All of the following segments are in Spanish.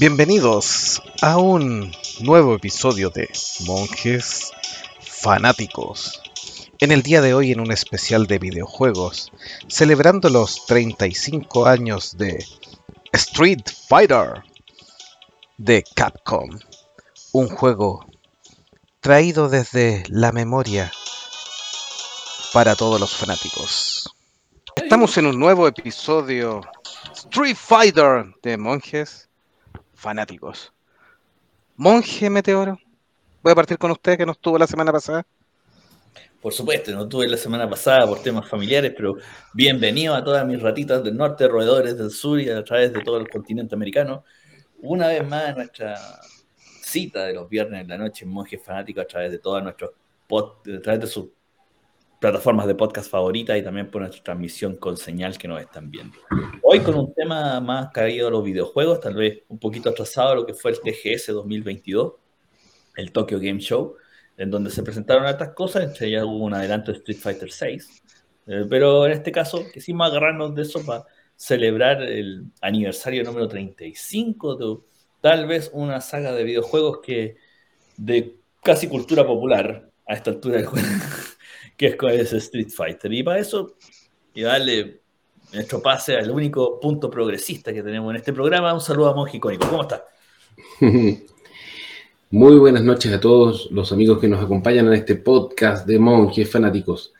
Bienvenidos a un nuevo episodio de Monjes Fanáticos. En el día de hoy en un especial de videojuegos, celebrando los 35 años de Street Fighter de Capcom, un juego traído desde la memoria para todos los fanáticos. Estamos en un nuevo episodio Street Fighter de Monjes Fanáticos. Monje Meteoro, voy a partir con usted que no estuvo la semana pasada. Por supuesto, no tuve la semana pasada por temas familiares, pero bienvenido a todas mis ratitas del norte, roedores del sur y a través de todo el continente americano. Una vez más, nuestra cita de los viernes en la noche, monjes fanáticos, a través de todas nuestros a través de sus plataformas de podcast favoritas y también por nuestra transmisión con señal que nos están viendo. Hoy con un tema más caído a los videojuegos, tal vez un poquito atrasado a lo que fue el TGS 2022, el Tokyo Game Show en donde se presentaron estas cosas, entre ellas hubo un adelanto de Street Fighter VI, eh, pero en este caso quisimos agarrarnos de eso para celebrar el aniversario número 35 de tal vez una saga de videojuegos que de casi cultura popular a esta altura del juego, que es, Street Fighter. Y para eso, y darle nuestro pase al único punto progresista que tenemos en este programa, un saludo a Monji ¿Cómo está? Muy buenas noches a todos los amigos que nos acompañan en este podcast de monjes fanáticos.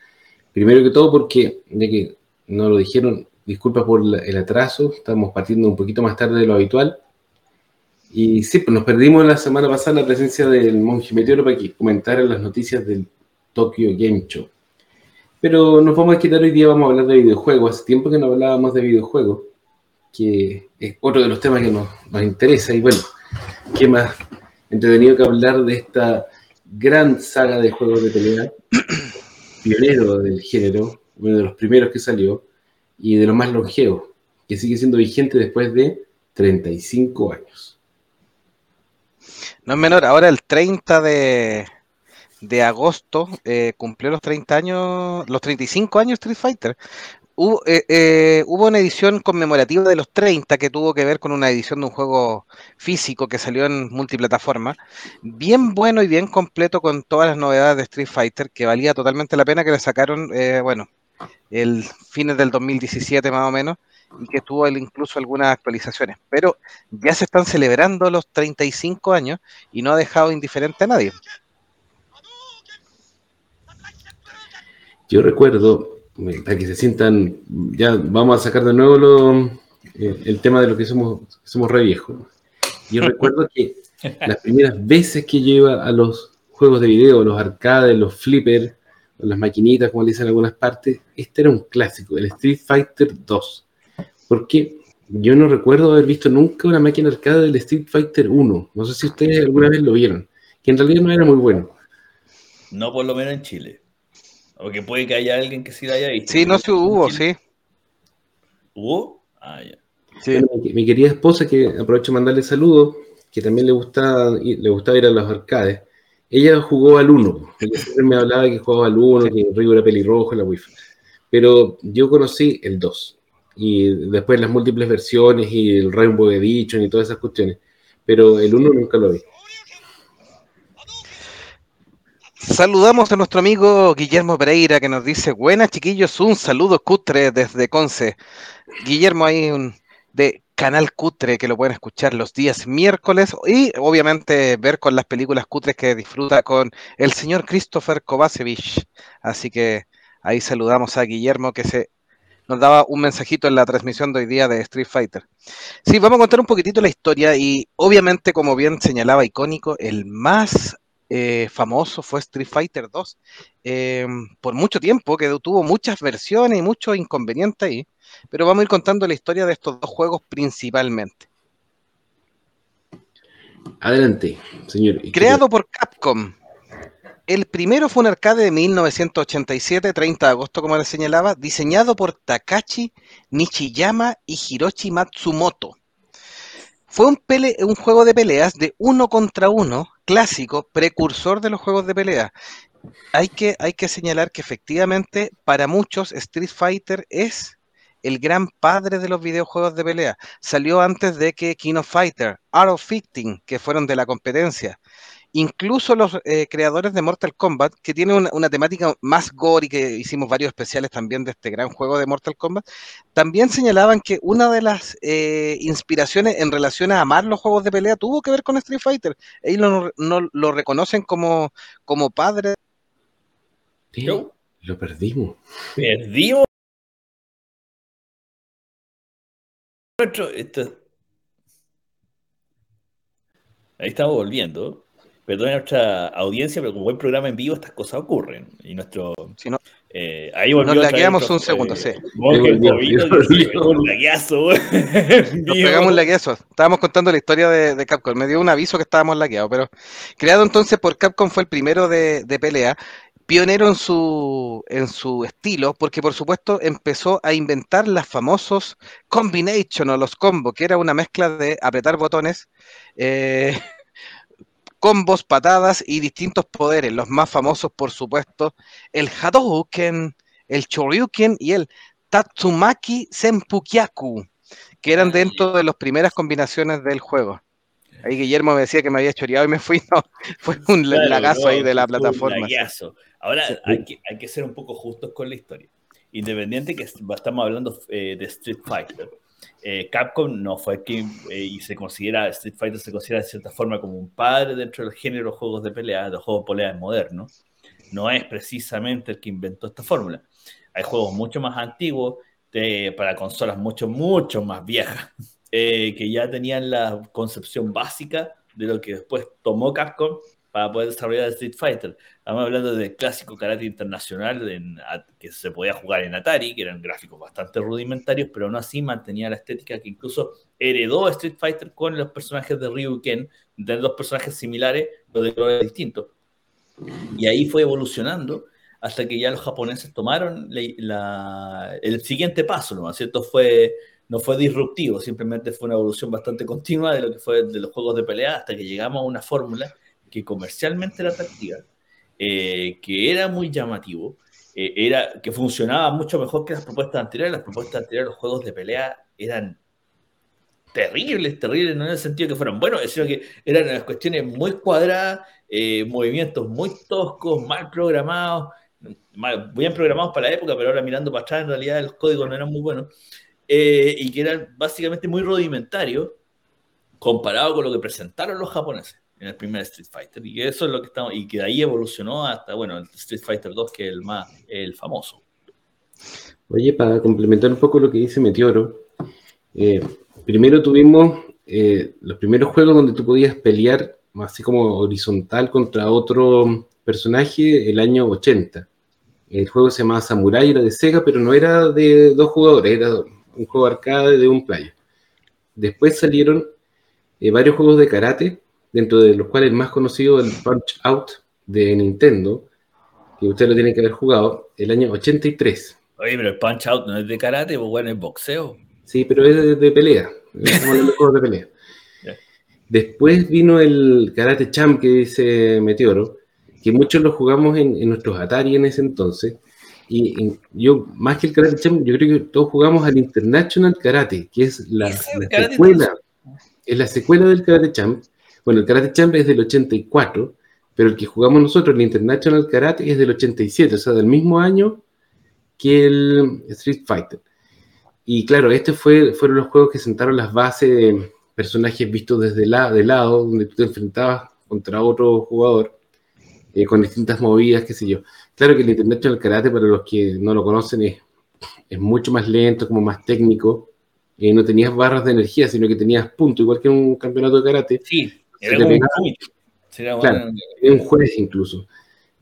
Primero que todo porque, de que no lo dijeron, disculpas por el atraso, estamos partiendo un poquito más tarde de lo habitual. Y sí, pues nos perdimos la semana pasada la presencia del monje Meteoro para que comentara las noticias del Tokyo Game Show. Pero nos vamos a quitar hoy día, vamos a hablar de videojuegos. Hace tiempo que no hablábamos de videojuegos, que es otro de los temas que nos, interesa. Y bueno, ¿qué más entretenido que hablar de esta gran saga de juegos de pelea, pionero del género, uno de los primeros que salió, y de los más longevos, que sigue siendo vigente después de 35 años. No es menor, ahora el 30 de, de agosto eh, cumplió los 30 años, los 35 años Street Fighter. Eh, eh, hubo, una edición conmemorativa de los 30 que tuvo que ver con una edición de un juego físico que salió en multiplataforma, bien bueno y bien completo con todas las novedades de Street Fighter, que valía totalmente la pena que le sacaron, eh, bueno, el fines del 2017 más o menos, y que tuvo incluso algunas actualizaciones. Pero ya se están celebrando los 35 años y no ha dejado indiferente a nadie. Yo recuerdo para que se sientan, ya vamos a sacar de nuevo eh, el tema de lo que somos, somos re viejos. Yo recuerdo que las primeras veces que yo iba a los juegos de video, los arcades, los flippers, las maquinitas, como le dicen en algunas partes, este era un clásico, el Street Fighter 2. Porque yo no recuerdo haber visto nunca una máquina arcade del Street Fighter 1. No sé si ustedes alguna vez lo vieron, que en realidad no era muy bueno. No por lo menos en Chile. O que puede que haya alguien que sí la haya visto. Sí, no se hubo, sí. ¿Hubo? Ah, ya. mi, querida esposa, que aprovecho de mandarle saludos, que también le gusta, le gustaba ir a los arcades. Ella jugó al 1. Ella siempre me hablaba que jugaba al 1, que Rigo era pelirrojo, la wifi. Pero yo conocí el 2. Y después las múltiples versiones y el Rainbow Edition y todas esas cuestiones. Pero el 1 nunca lo vi. Saludamos a nuestro amigo Guillermo Pereira que nos dice, buenas chiquillos, un saludo cutre desde Conce. Guillermo hay un de Canal Cutre que lo pueden escuchar los días miércoles y obviamente ver con las películas cutres que disfruta con el señor Christopher Kovacevic. Así que ahí saludamos a Guillermo que se nos daba un mensajito en la transmisión de hoy día de Street Fighter. Sí, vamos a contar un poquitito la historia y obviamente, como bien señalaba icónico, el más eh, famoso fue Street Fighter 2 eh, por mucho tiempo, que tuvo muchas versiones y muchos inconvenientes ahí, pero vamos a ir contando la historia de estos dos juegos principalmente. Adelante, señor. Creado por Capcom. El primero fue un arcade de 1987, 30 de agosto, como les señalaba, diseñado por Takashi Nishiyama y Hiroshi Matsumoto. Fue un, un juego de peleas de uno contra uno clásico, precursor de los juegos de pelea. Hay que, hay que señalar que efectivamente para muchos Street Fighter es el gran padre de los videojuegos de pelea. Salió antes de que King of Fighter, Art of Fighting, que fueron de la competencia. Incluso los eh, creadores de Mortal Kombat, que tienen una, una, temática más gore y que hicimos varios especiales también de este gran juego de Mortal Kombat, también señalaban que una de las eh, inspiraciones en relación a amar los juegos de pelea tuvo que ver con Street Fighter. Ellos no, no lo reconocen como, como padre. Sí, lo perdimos. Perdimos. Esto... Ahí estamos volviendo. Perdón a nuestra audiencia, pero como buen programa en vivo, estas cosas ocurren. Y nuestro. Si no, eh, ahí volvió nos lagueamos un segundo, sí. Un lagueazo. Nos pegamos un lagueazo. Estábamos contando la historia de, de, Capcom. Me dio un aviso que estábamos lagueados, pero creado entonces por Capcom fue el primero de, de pelea pionero en su, en su estilo, porque por supuesto empezó a inventar los famosos combination o los combos, que era una mezcla de apretar botones, eh, combos, patadas y distintos poderes. Los más famosos, por supuesto, el Hadouken, el Choryuken y el Tatsumaki Senpukyaku, que eran dentro de las primeras combinaciones del juego. Ahí Guillermo me decía que me había choreado y me fui, no, fue un claro, lagazo no, ahí de la plataforma. Ahora hay que, hay que ser un poco justos con la historia. Independiente que estamos hablando eh, de Street Fighter, eh, Capcom no fue quien eh, y se considera, Street Fighter se considera de cierta forma como un padre dentro del género de juegos de pelea, de juegos de pelea modernos. No es precisamente el que inventó esta fórmula. Hay juegos mucho más antiguos de, para consolas mucho, mucho más viejas eh, que ya tenían la concepción básica de lo que después tomó Capcom para poder desarrollar Street Fighter. Estamos hablando del clásico karate internacional en, que se podía jugar en Atari, que eran gráficos bastante rudimentarios, pero aún así mantenía la estética que incluso heredó Street Fighter con los personajes de Ryu y Ken, de dos personajes similares, pero de colores distintos. Y ahí fue evolucionando hasta que ya los japoneses tomaron la, la, el siguiente paso, ¿no? ¿cierto? Fue no fue disruptivo, simplemente fue una evolución bastante continua de lo que fue de los juegos de pelea hasta que llegamos a una fórmula que comercialmente era atractiva, eh, que era muy llamativo, eh, era, que funcionaba mucho mejor que las propuestas anteriores. Las propuestas anteriores, los juegos de pelea, eran terribles, terribles, no en el sentido que fueran buenos, sino que eran unas cuestiones muy cuadradas, eh, movimientos muy toscos, mal programados, mal, bien programados para la época, pero ahora mirando para atrás, en realidad los códigos no eran muy buenos. Eh, y que eran básicamente muy rudimentarios comparado con lo que presentaron los japoneses en el primer Street Fighter. Y eso es lo que estamos, y que de ahí evolucionó hasta, bueno, el Street Fighter 2, que es el más, el famoso. Oye, para complementar un poco lo que dice Meteoro, eh, primero tuvimos eh, los primeros juegos donde tú podías pelear así como horizontal contra otro personaje el año 80. El juego se llamaba Samurai, era de Sega, pero no era de dos jugadores, era un juego arcade de un playa. Después salieron eh, varios juegos de karate, dentro de los cuales el más conocido el Punch Out de Nintendo, que usted lo tiene que haber jugado, el año 83. Oye, pero el Punch Out no es de karate, pues bueno, es boxeo. Sí, pero es de, de pelea. Es como de pelea. Después vino el Karate Champ que dice Meteoro, que muchos lo jugamos en, en nuestros Atari en ese entonces, y, y, yo, más que el Karate Champ, yo creo que todos jugamos al International Karate, que es la, la secuela, es la secuela del Karate Champ. Bueno, el Karate Champ es del 84, pero el que jugamos nosotros, el International Karate, es del 87, o sea, del mismo año que el Street Fighter. Y claro, este fue, fueron los juegos que sentaron las bases de personajes vistos desde la, de lado, donde tú te enfrentabas contra otro jugador eh, con distintas movidas, qué sé yo. Claro que el International Karate, para los que no lo conocen, es, mucho más lento, como más técnico. Eh, no tenías barras de energía, sino que tenías puntos, igual que un campeonato de karate. Sí, era un, pegaba, claro, bueno. era un juez incluso.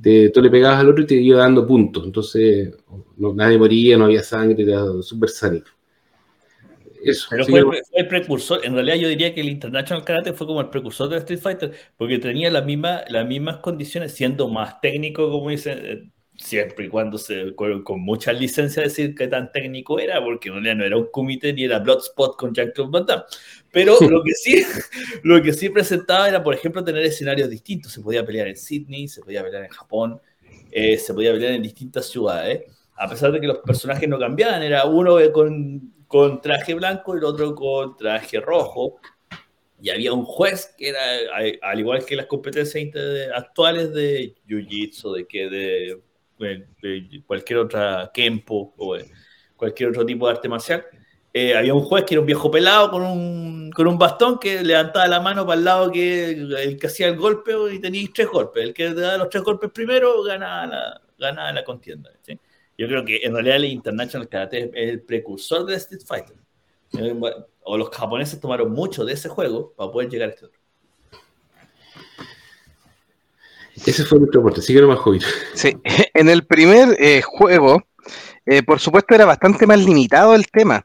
Te, tú le pegabas al otro y te iba dando puntos. Entonces, no, nadie moría, no había sangre, era súper sádico. Eso, Pero fue, fue, el precursor, en realidad yo diría que el International Karate fue como el precursor del Street Fighter, porque tenía la misma, las mismas condiciones, siendo más técnico, como dicen, eh, siempre y cuando se, con, con muchas licencias decir que tan técnico era, porque en realidad no era un comité ni era Bloodspot con Jean-Claude Van Damme. Pero lo que, sí, lo que sí presentaba era, por ejemplo, tener escenarios distintos. Se podía pelear en Sydney, se podía pelear en Japón, eh, se podía pelear en distintas ciudades a pesar de que los personajes no cambiaban, era uno con, traje blanco y el otro con traje rojo. Y había un juez que era, al igual que las competencias actuales de Jiu-Jitsu, de que de, cualquier otra Kempo o cualquier otro tipo de arte marcial, eh, había un juez que era un viejo pelado con un, con un bastón que levantaba la mano para el lado que el que hacía el golpe y tenía tres golpes. El que daba los tres golpes primero ganaba la, ganaba la contienda. Yo creo que en realidad el International Karate es el precursor de Street Fighter. Eh, o los japoneses tomaron mucho de ese juego para poder llegar a este otro. Ese fue nuestro aporte. Sigue más joven. Sí, en el primer eh, juego eh, por supuesto era bastante más limitado el tema.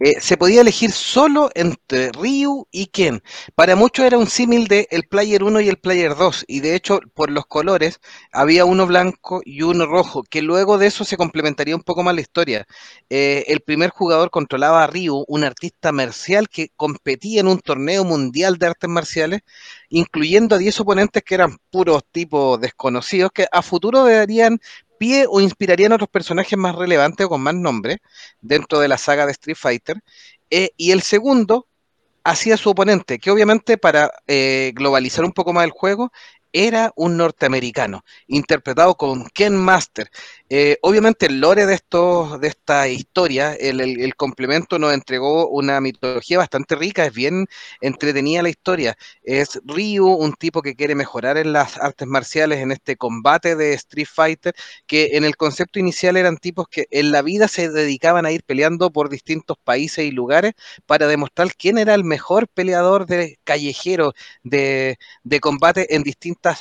Eh, se podía elegir solo entre Ryu y Ken. Para muchos era un símil de el Player 1 y el Player 2, y de hecho por los colores había uno blanco y uno rojo, que luego de eso se complementaría un poco más la historia. Eh, el primer jugador controlaba a Ryu, un artista marcial que competía en un torneo mundial de artes marciales, incluyendo a 10 oponentes que eran puros tipos desconocidos, que a futuro deberían pie o inspirarían otros personajes más relevantes o con más nombre dentro de la saga de Street Fighter. Eh, y el segundo hacía su oponente, que obviamente para eh, globalizar un poco más el juego, era un norteamericano, interpretado con Ken Master. Eh, obviamente el lore de, estos, de esta historia, el, complemento nos entregó una mitología bastante rica, es bien entretenida la historia. Es Ryu, un tipo que quiere mejorar en las artes marciales, en este combate de Street Fighter, que en el concepto inicial eran tipos que en la vida se dedicaban a ir peleando por distintos países y lugares para demostrar quién era el mejor peleador de callejero de, de combate en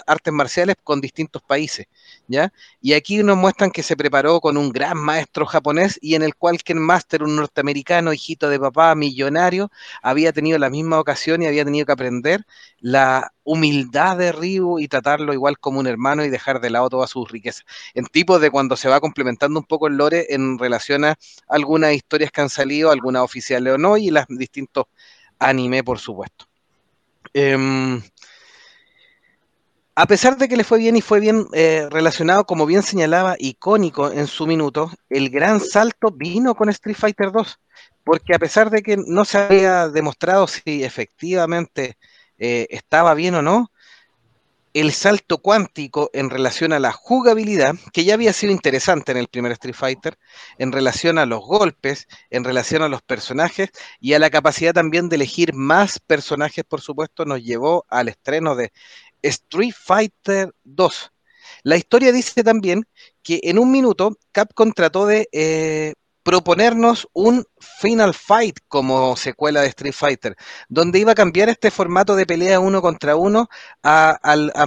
artes marciales con distintos países. ¿ya? Y aquí nos muestran que se preparó con un gran maestro japonés y en el cual Ken Master, un norteamericano, hijito de papá, millonario, había tenido la misma ocasión y había tenido que aprender la humildad de Ryu y tratarlo igual como un hermano y dejar de lado todas sus riquezas. En tipo de cuando se va complementando un poco el lore en relación a algunas historias que han salido, algunas oficiales o no, y las distintos anime, por supuesto. Em, a pesar de que le fue bien y fue bien eh, relacionado, como bien señalaba, icónico en su minuto, el gran salto vino con Street Fighter 2, porque a pesar de que no se había demostrado si efectivamente eh, estaba bien o no, el salto cuántico en relación a la jugabilidad, que ya había sido interesante en el primer Street Fighter, en relación a los golpes, en relación a los personajes y a la capacidad también de elegir más personajes, por supuesto, nos llevó al estreno de Street Fighter 2. La historia dice también que en un minuto Capcom trató de eh, proponernos un Final Fight como secuela de Street Fighter, donde iba a cambiar este formato de pelea uno contra uno a,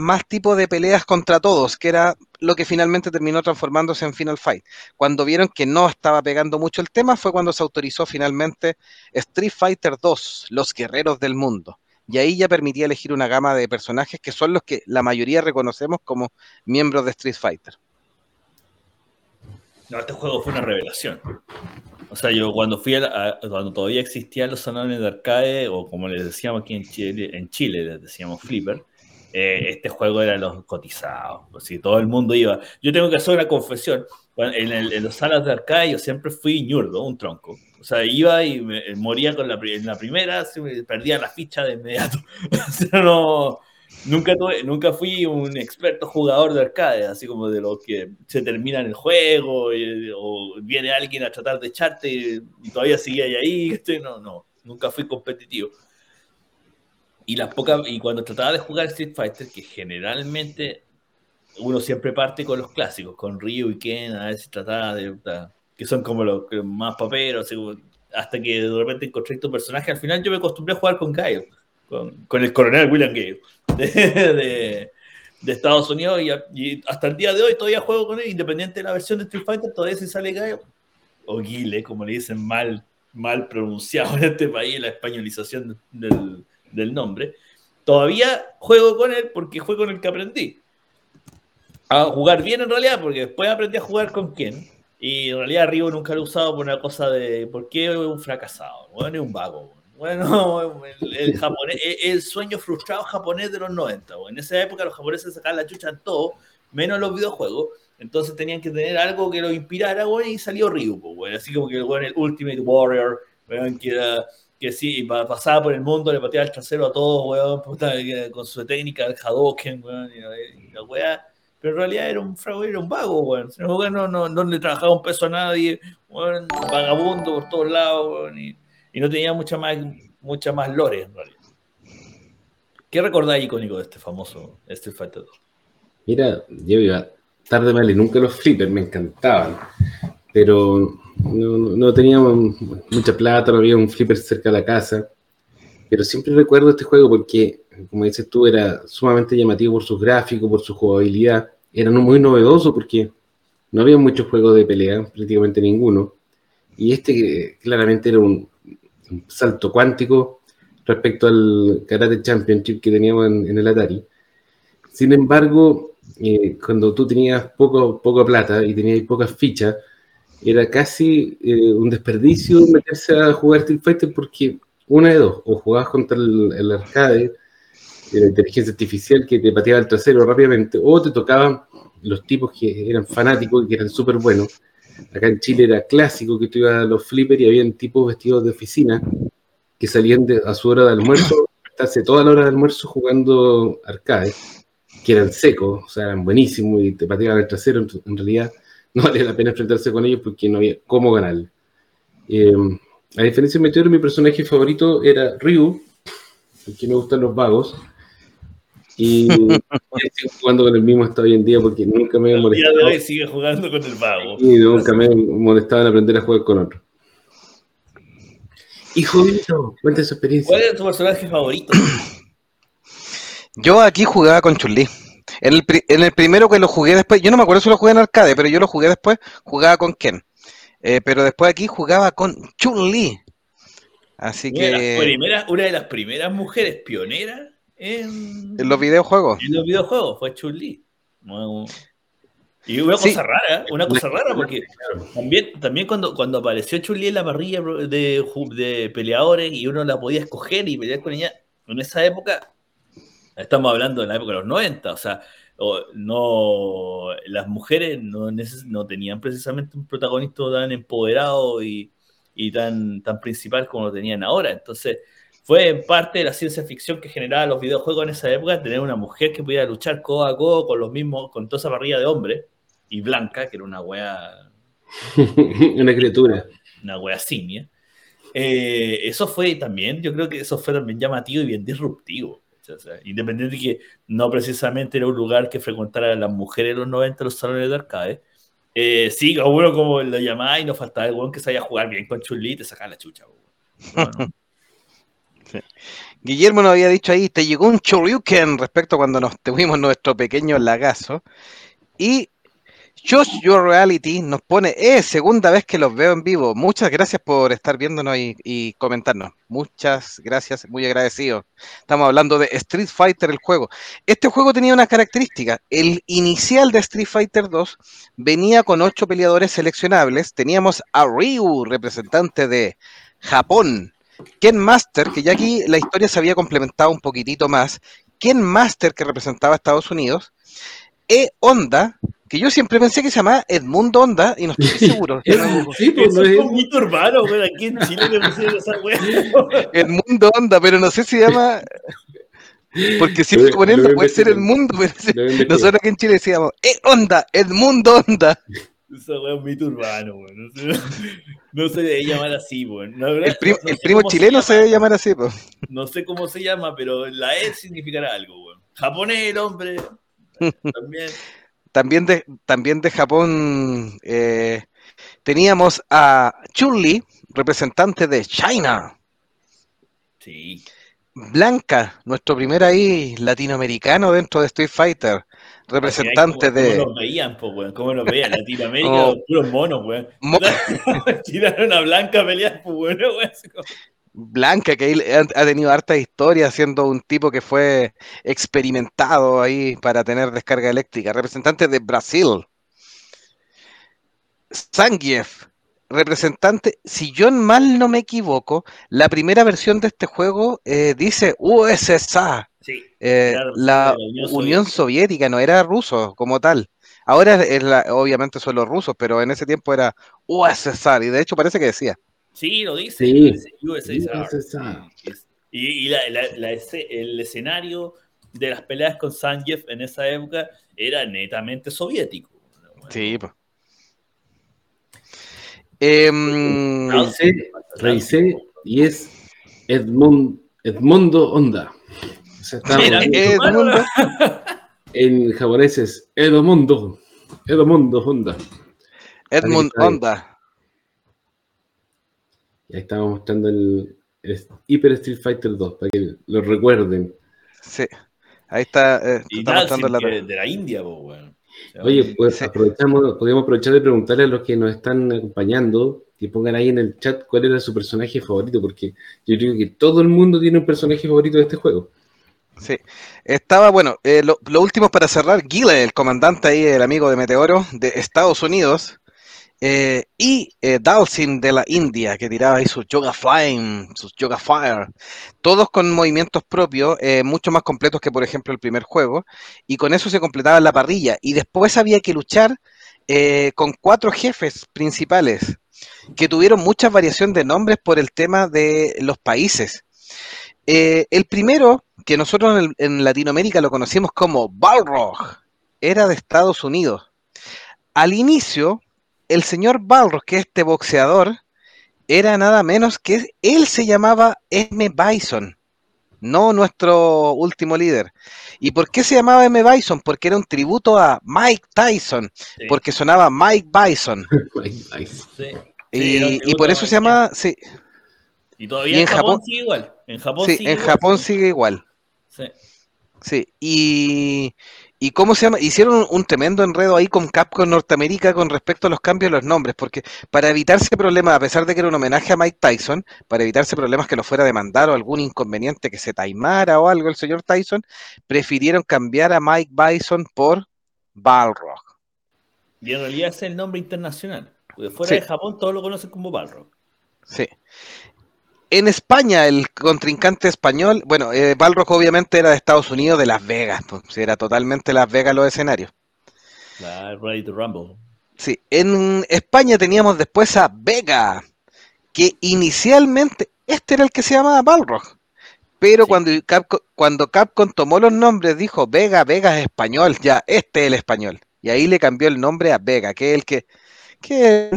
más tipo de peleas contra todos, que era lo que finalmente terminó transformándose en Final Fight. Cuando vieron que no estaba pegando mucho el tema fue cuando se autorizó finalmente Street Fighter 2, Los Guerreros del Mundo y ahí ya permitía elegir una gama de personajes que son los que la mayoría reconocemos como miembros de Street Fighter. No, este juego fue una revelación. O sea, yo cuando fui a, cuando todavía existían los salones de arcade, o como les decíamos aquí en Chile, en Chile les decíamos flipper, eh, este juego era los cotizados. Así, todo el mundo iba. Yo tengo que hacer una confesión. En, en los salas de arcade yo siempre fui ñurdo, un tronco. O sea, iba y me, moría con la, en la primera, perdía la ficha de inmediato. no, nunca, nunca fui un experto jugador de arcade, así como de los que se termina el juego o viene alguien a tratar de echarte y, todavía sigue ahí. Este, no, no, nunca fui competitivo. Y, las pocas, y cuando trataba de jugar Street Fighter, que generalmente uno siempre parte con los clásicos, con Ryu y Ken, a ver si trataba de que son como los más paperos, hasta que de repente encontré tu personaje. Al final yo me acostumbré a jugar con Gale, con, el coronel William Gale de, Estados Unidos y, hasta el día de hoy todavía juego con él, independiente de la versión de Street Fighter, todavía se sale Gale o Guile, como le dicen mal, mal pronunciado en este país, la españolización del, del nombre. Todavía juego con él porque fue con el que aprendí a jugar bien en realidad, porque después aprendí a jugar con quién y en realidad Ryu nunca lo he usado por una cosa de ¿por qué es un fracasado? Bueno, es un vago. Bueno, el, japonés, el, sueño frustrado japonés de los 90. En esa época los japoneses sacaban la chucha en todo, menos los videojuegos. Entonces tenían que tener algo que lo inspirara, weón, y salió Ryu, weón. Así como que el Ultimate Warrior, weón, que era que sí, pasaba por el mundo, le pateaba el trasero a todos, con su técnica, el Hadoken, y la weá. Pero en realidad era un fraude, era un vago, weón. No, no, no, le trabajaba un peso a nadie, vagabundo por todos lados, weón, y, y, no tenía mucha más, mucha más lore, en realidad. ¿Qué recordáis icónico de este famoso Street Fighter 2? Mira, yo iba tarde mal y nunca los flippers me encantaban, pero no, no teníamos mucha plata, no había un flipper cerca de la casa. Pero siempre recuerdo este juego porque, como dices tú, era sumamente llamativo por sus gráficos, por su jugabilidad. Era muy novedoso porque no había muchos juegos de pelea, prácticamente ninguno. Y este claramente era un, salto cuántico respecto al Karate Championship que teníamos en, el Atari. Sin embargo, eh, cuando tú tenías poco, poca plata y tenías pocas fichas, era casi eh, un desperdicio meterse a jugar Street Fighter porque una de dos, o jugabas contra el, arcade, la inteligencia artificial que te pateaba el trasero rápidamente, o te tocaban los tipos que eran fanáticos y que eran súper buenos. Acá en Chile era clásico que tú ibas a los flippers y habían tipos vestidos de oficina que salían a su hora de almuerzo, estarse toda la hora de almuerzo jugando arcade, que eran secos, o sea, eran buenísimos y te pateaban el trasero en realidad no vale la pena enfrentarse con ellos porque no había cómo ganar. Eh, a diferencia de Meteor, mi personaje favorito era Ryu, porque me gustan los vagos. Y sigo jugando con el mismo hasta hoy en día porque nunca me he molestado. El día de hoy sigue jugando con el vago. Y nunca me he molestado en aprender a jugar con otro. Hijo mío, cuenta su experiencia. ¿Cuál es tu personaje favorito? Yo aquí jugaba con Chun-Li. En el, primero que lo jugué después, yo no me acuerdo si lo jugué en arcade, pero yo lo jugué después, jugaba con Ken. Eh, pero después aquí jugaba con Chun-Li. Así que. una de las primeras mujeres pioneras en, en los videojuegos. En los videojuegos fue Chun-Li. Y una cosa rara, una cosa rara, porque también, también cuando, cuando apareció Chun-Li en la parrilla de, de peleadores y uno la podía escoger y pelear con ella, en esa época Estamos hablando de la época de los 90, o sea, no, las mujeres no, no tenían precisamente un protagonista tan empoderado y, tan, tan principal como lo tenían ahora. Entonces, fue parte de la ciencia ficción que generaba los videojuegos en esa época, tener una mujer que pudiera luchar codo a codo con los mismos, con toda esa barriga de hombre, y Blanca, que era una wea... una criatura. Una wea simia. Eh, eso fue también, yo creo que eso fue también llamativo y bien disruptivo independiente de que no precisamente era un lugar que frecuentaran las mujeres en los 90 los salones de arcade. Eh, sí, a uno como lo llamaba y nos faltaba el weón que sabía jugar bien con Chulí y te sacaba la chucha. Guillermo nos había dicho ahí, te llegó un Choryuken respecto a cuando nos tuvimos nuestro pequeño lagazo. Y Just Your Reality nos pone, es segunda vez que los veo en vivo. Muchas gracias por estar viéndonos y, comentarnos. Muchas gracias, muy agradecido. Estamos hablando de Street Fighter, el juego. Este juego tenía una característica. El inicial de Street Fighter 2 venía con ocho peleadores seleccionables. Teníamos a Ryu, representante de Japón. Ken Master, que ya aquí la historia se había complementado un poquitito más. Ken Master, que representaba a Estados Unidos. E Honda, que yo siempre pensé que se llamaba Edmundo Onda y no estoy seguro. sí, pues, no es un mito urbano, güey, aquí en Chile me pusieron esa. Edmundo Onda, pero no sé si se llama. Porque siempre poniendo puede ser el mundo, pero nosotros aquí en Chile decíamos, ¡Eh, onda! ¡Edmundo Onda! Esa weá es un mito urbano, güey. No se, no se debe llamar así, güey. el, primo chileno se, debe llamar así, pues. No sé cómo se llama, pero la E significará algo, güey. Japonés, el hombre. También. También de, también de Japón eh, teníamos a Chun-Li, representante de China. Sí. Blanca, nuestro primer ahí latinoamericano dentro de Street Fighter, representante de. ¿Cómo nos veían, po, weón? ¿Cómo nos veían? Latinoamérica, oh. puros monos, weón. Mo... Tiraron a Blanca a pelear, pues, weón. Blanca, que ha tenido harta historia siendo un tipo que fue experimentado ahí para tener descarga eléctrica. Representante de Brasil. Zangief, representante, si yo mal no me equivoco, la primera versión de este juego eh, dice USSA. Sí, eh, la, Unión, Unión Soviética. no era ruso como tal. Ahora es la, obviamente son los rusos, pero en ese tiempo era USSR, y de hecho parece que decía. Sí, lo dice. Sí. USSR. Y, el escenario de las peleas con Sanjeev en esa época era netamente soviético. Sí, pues. Eh, revisé, y es Edmundo. En japonés es Edomundo. Edomundo Honda. Edmund Honda. Y ahí estamos mostrando el, Hyper Street Fighter 2, para que lo recuerden. Sí, ahí está, eh, mostrando la... de la India, bueno. Oye, pues aprovechamos, podríamos aprovechar de preguntarle a los que nos están acompañando que pongan ahí en el chat cuál era su personaje favorito, porque yo creo que todo el mundo tiene un personaje favorito de este juego. Sí, estaba bueno, eh, lo, último para cerrar, Gile, el comandante ahí, el amigo de Meteoro de Estados Unidos, eh, y eh, Dalsin de la India, que tiraba ahí sus Yoga Flame, sus Yoga Fire, todos con movimientos propios, eh, mucho más completos que por ejemplo el primer juego, y con eso se completaba la parrilla, y después había que luchar con cuatro jefes principales, que tuvieron mucha variación de nombres por el tema de los países. El primero, que nosotros en, en Latinoamérica lo conocimos como Balrog, era de Estados Unidos. Al inicio, el señor Balros, que es este boxeador, era nada menos que él se llamaba M. Bison, no nuestro último líder. ¿Y por qué se llamaba M. Bison? Porque era un tributo a Mike Tyson, porque sonaba Mike Bison. Y, por eso se llama, sí. Y todavía en, Japón, sigue igual. En Japón, sí, en Japón sigue igual. Sí. Sí, y, ¿Y cómo se llama? Hicieron un tremendo enredo ahí con Capcom Norteamérica con respecto a los cambios de los nombres, porque para evitarse problemas, a pesar de que era un homenaje a Mike Tyson, para evitarse problemas que lo fuera a demandar o algún inconveniente que se taimara o algo el señor Tyson, prefirieron cambiar a Mike Bison por Balrog. Y en realidad es el nombre internacional. Porque fuera de Japón todos lo conocen como Balrog. Sí. En España, el contrincante español, bueno, eh, Balrog obviamente era de Estados Unidos, de Las Vegas, pues, era totalmente Las Vegas los escenarios. La Ready to Rumble. Sí, en España teníamos después a Vega, que inicialmente este era el que se llamaba Balrog, pero cuando, Capcom, cuando Capcom tomó los nombres dijo Vega, Vega es español, ya, este es el español. Y ahí le cambió el nombre a Vega, que es el que, que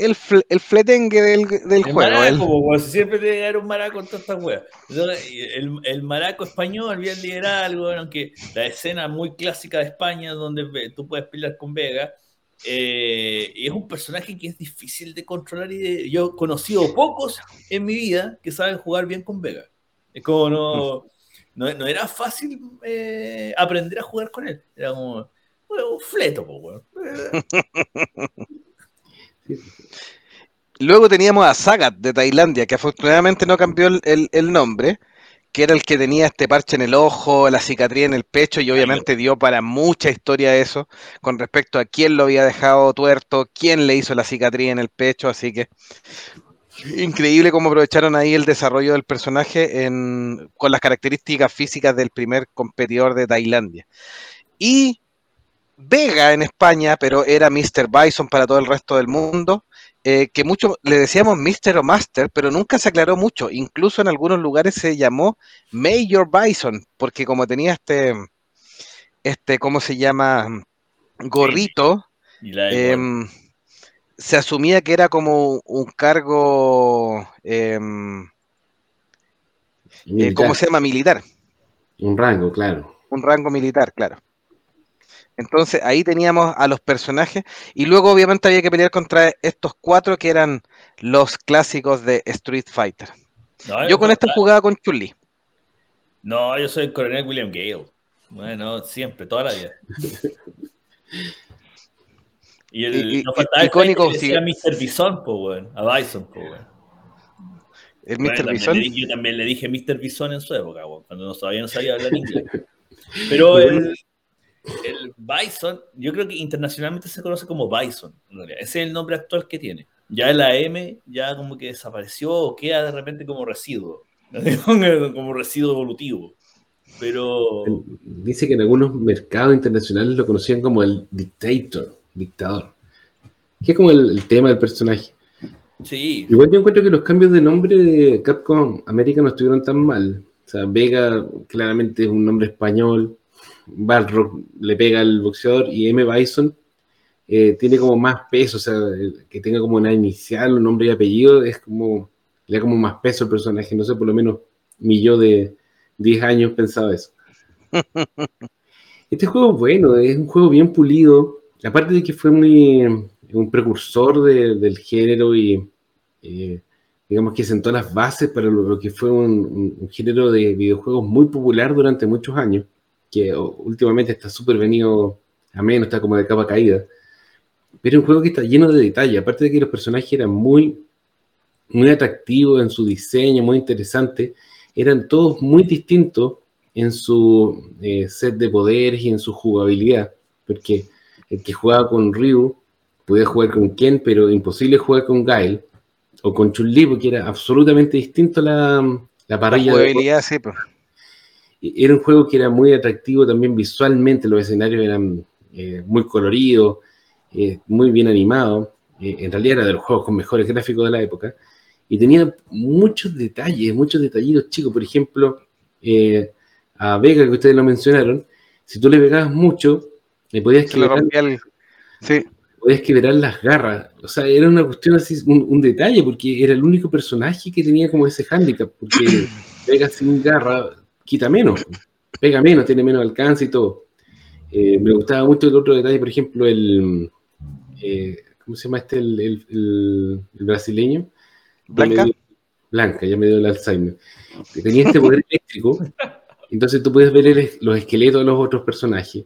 el, el fletengue del, del el juego. Maraco, siempre tiene que un maraco en todas estas weas. El, el, maraco español, bien liderazgo, aunque la escena muy clásica de España, donde tú puedes pelear con Vega, eh, es un personaje que es difícil de controlar y yo he conocido pocos en mi vida que saben jugar bien con Vega. Es como no, no, no era fácil eh, aprender a jugar con él. Era como un fleto, pues, Luego teníamos a Sagat de Tailandia, que afortunadamente no cambió el, nombre, que era el que tenía este parche en el ojo, la cicatriz en el pecho, y obviamente dio para mucha historia eso, con respecto a quién lo había dejado tuerto, quién le hizo la cicatriz en el pecho, así que increíble cómo aprovecharon ahí el desarrollo del personaje con las características físicas del primer competidor de Tailandia. Y Vega en España, pero era Mr. Bison para todo el resto del mundo, eh, que mucho le decíamos Mr. o Master, pero nunca se aclaró mucho. Incluso en algunos lugares se llamó Major Bison, porque como tenía este, este, ¿cómo se llama? Gorrito, em, se asumía que era como un cargo, em, eh, ¿cómo se llama? Militar. Un rango, claro. Un rango militar, claro. Entonces ahí teníamos a los personajes y luego obviamente había que pelear contra estos cuatro que eran los clásicos de Street Fighter. yo con esta jugaba con Chun-Li. No, yo soy el coronel William Gale. Bueno, siempre, toda la vida. Y el y, no faltaba icónico, el decía Mr. Bison, po, bueno, a Bison, po, bueno. ¿El Mr. Bison? yo también le dije Mr. Bison en su época, cuando no, todavía no sabía hablar inglés. Pero el, el Bison, yo creo que internacionalmente se conoce como Bison, Ese es el nombre actual que tiene. Ya la M ya como que desapareció o queda de repente como residuo, como residuo evolutivo. Pero. Dice que en algunos mercados internacionales lo conocían como el dictator, dictador. Que es como el, tema del personaje. Sí. Igual yo encuentro que los cambios de nombre de Capcom América no estuvieron tan mal. O sea, Vega claramente es un nombre español. Balrog le pega al boxeador y M. Bison eh, tiene como más peso, o sea, que tenga como una inicial, un nombre y apellido, es como, le da como más peso al personaje, no sé, por lo menos mi yo de 10 años pensaba eso. Este juego es bueno, es un juego bien pulido, aparte de que fue muy un precursor del género y eh, digamos que sentó las bases para lo, que fue un, género de videojuegos muy popular durante muchos años, que últimamente está súper venido a menos, está como de capa caída. Pero es un juego que está lleno de detalle, aparte de que los personajes eran muy, muy atractivos en su diseño, muy interesantes, eran todos muy distintos en su eh, set de poderes y en su jugabilidad, porque el que jugaba con Ryu podía jugar con Ken, pero imposible jugar con Gail o con Chun-Li, porque era absolutamente distinto la, la parrilla. La jugabilidad, sí, pues. Era un juego que era muy atractivo también visualmente, los escenarios eran eh, muy coloridos, eh, muy bien animados, en realidad era de los juegos con mejores gráficos de la época, y tenía muchos detalles, muchos detallitos chicos. Por ejemplo, eh, a Vega, que ustedes lo mencionaron, si tú le pegabas mucho, le podías quebrar, sí. podías quebrar las garras. O sea, era una cuestión así, un, detalle, porque era el único personaje que tenía como ese hándicap, porque Vega sin garra quita menos, pega menos, tiene menos alcance y todo. Eh, me gustaba mucho el otro detalle, por ejemplo, el. Eh, ¿Cómo se llama este? el brasileño Blanca. Blanca, ya me dio el Alzheimer. tenía este poder eléctrico, entonces tú puedes ver los esqueletos de los otros personajes.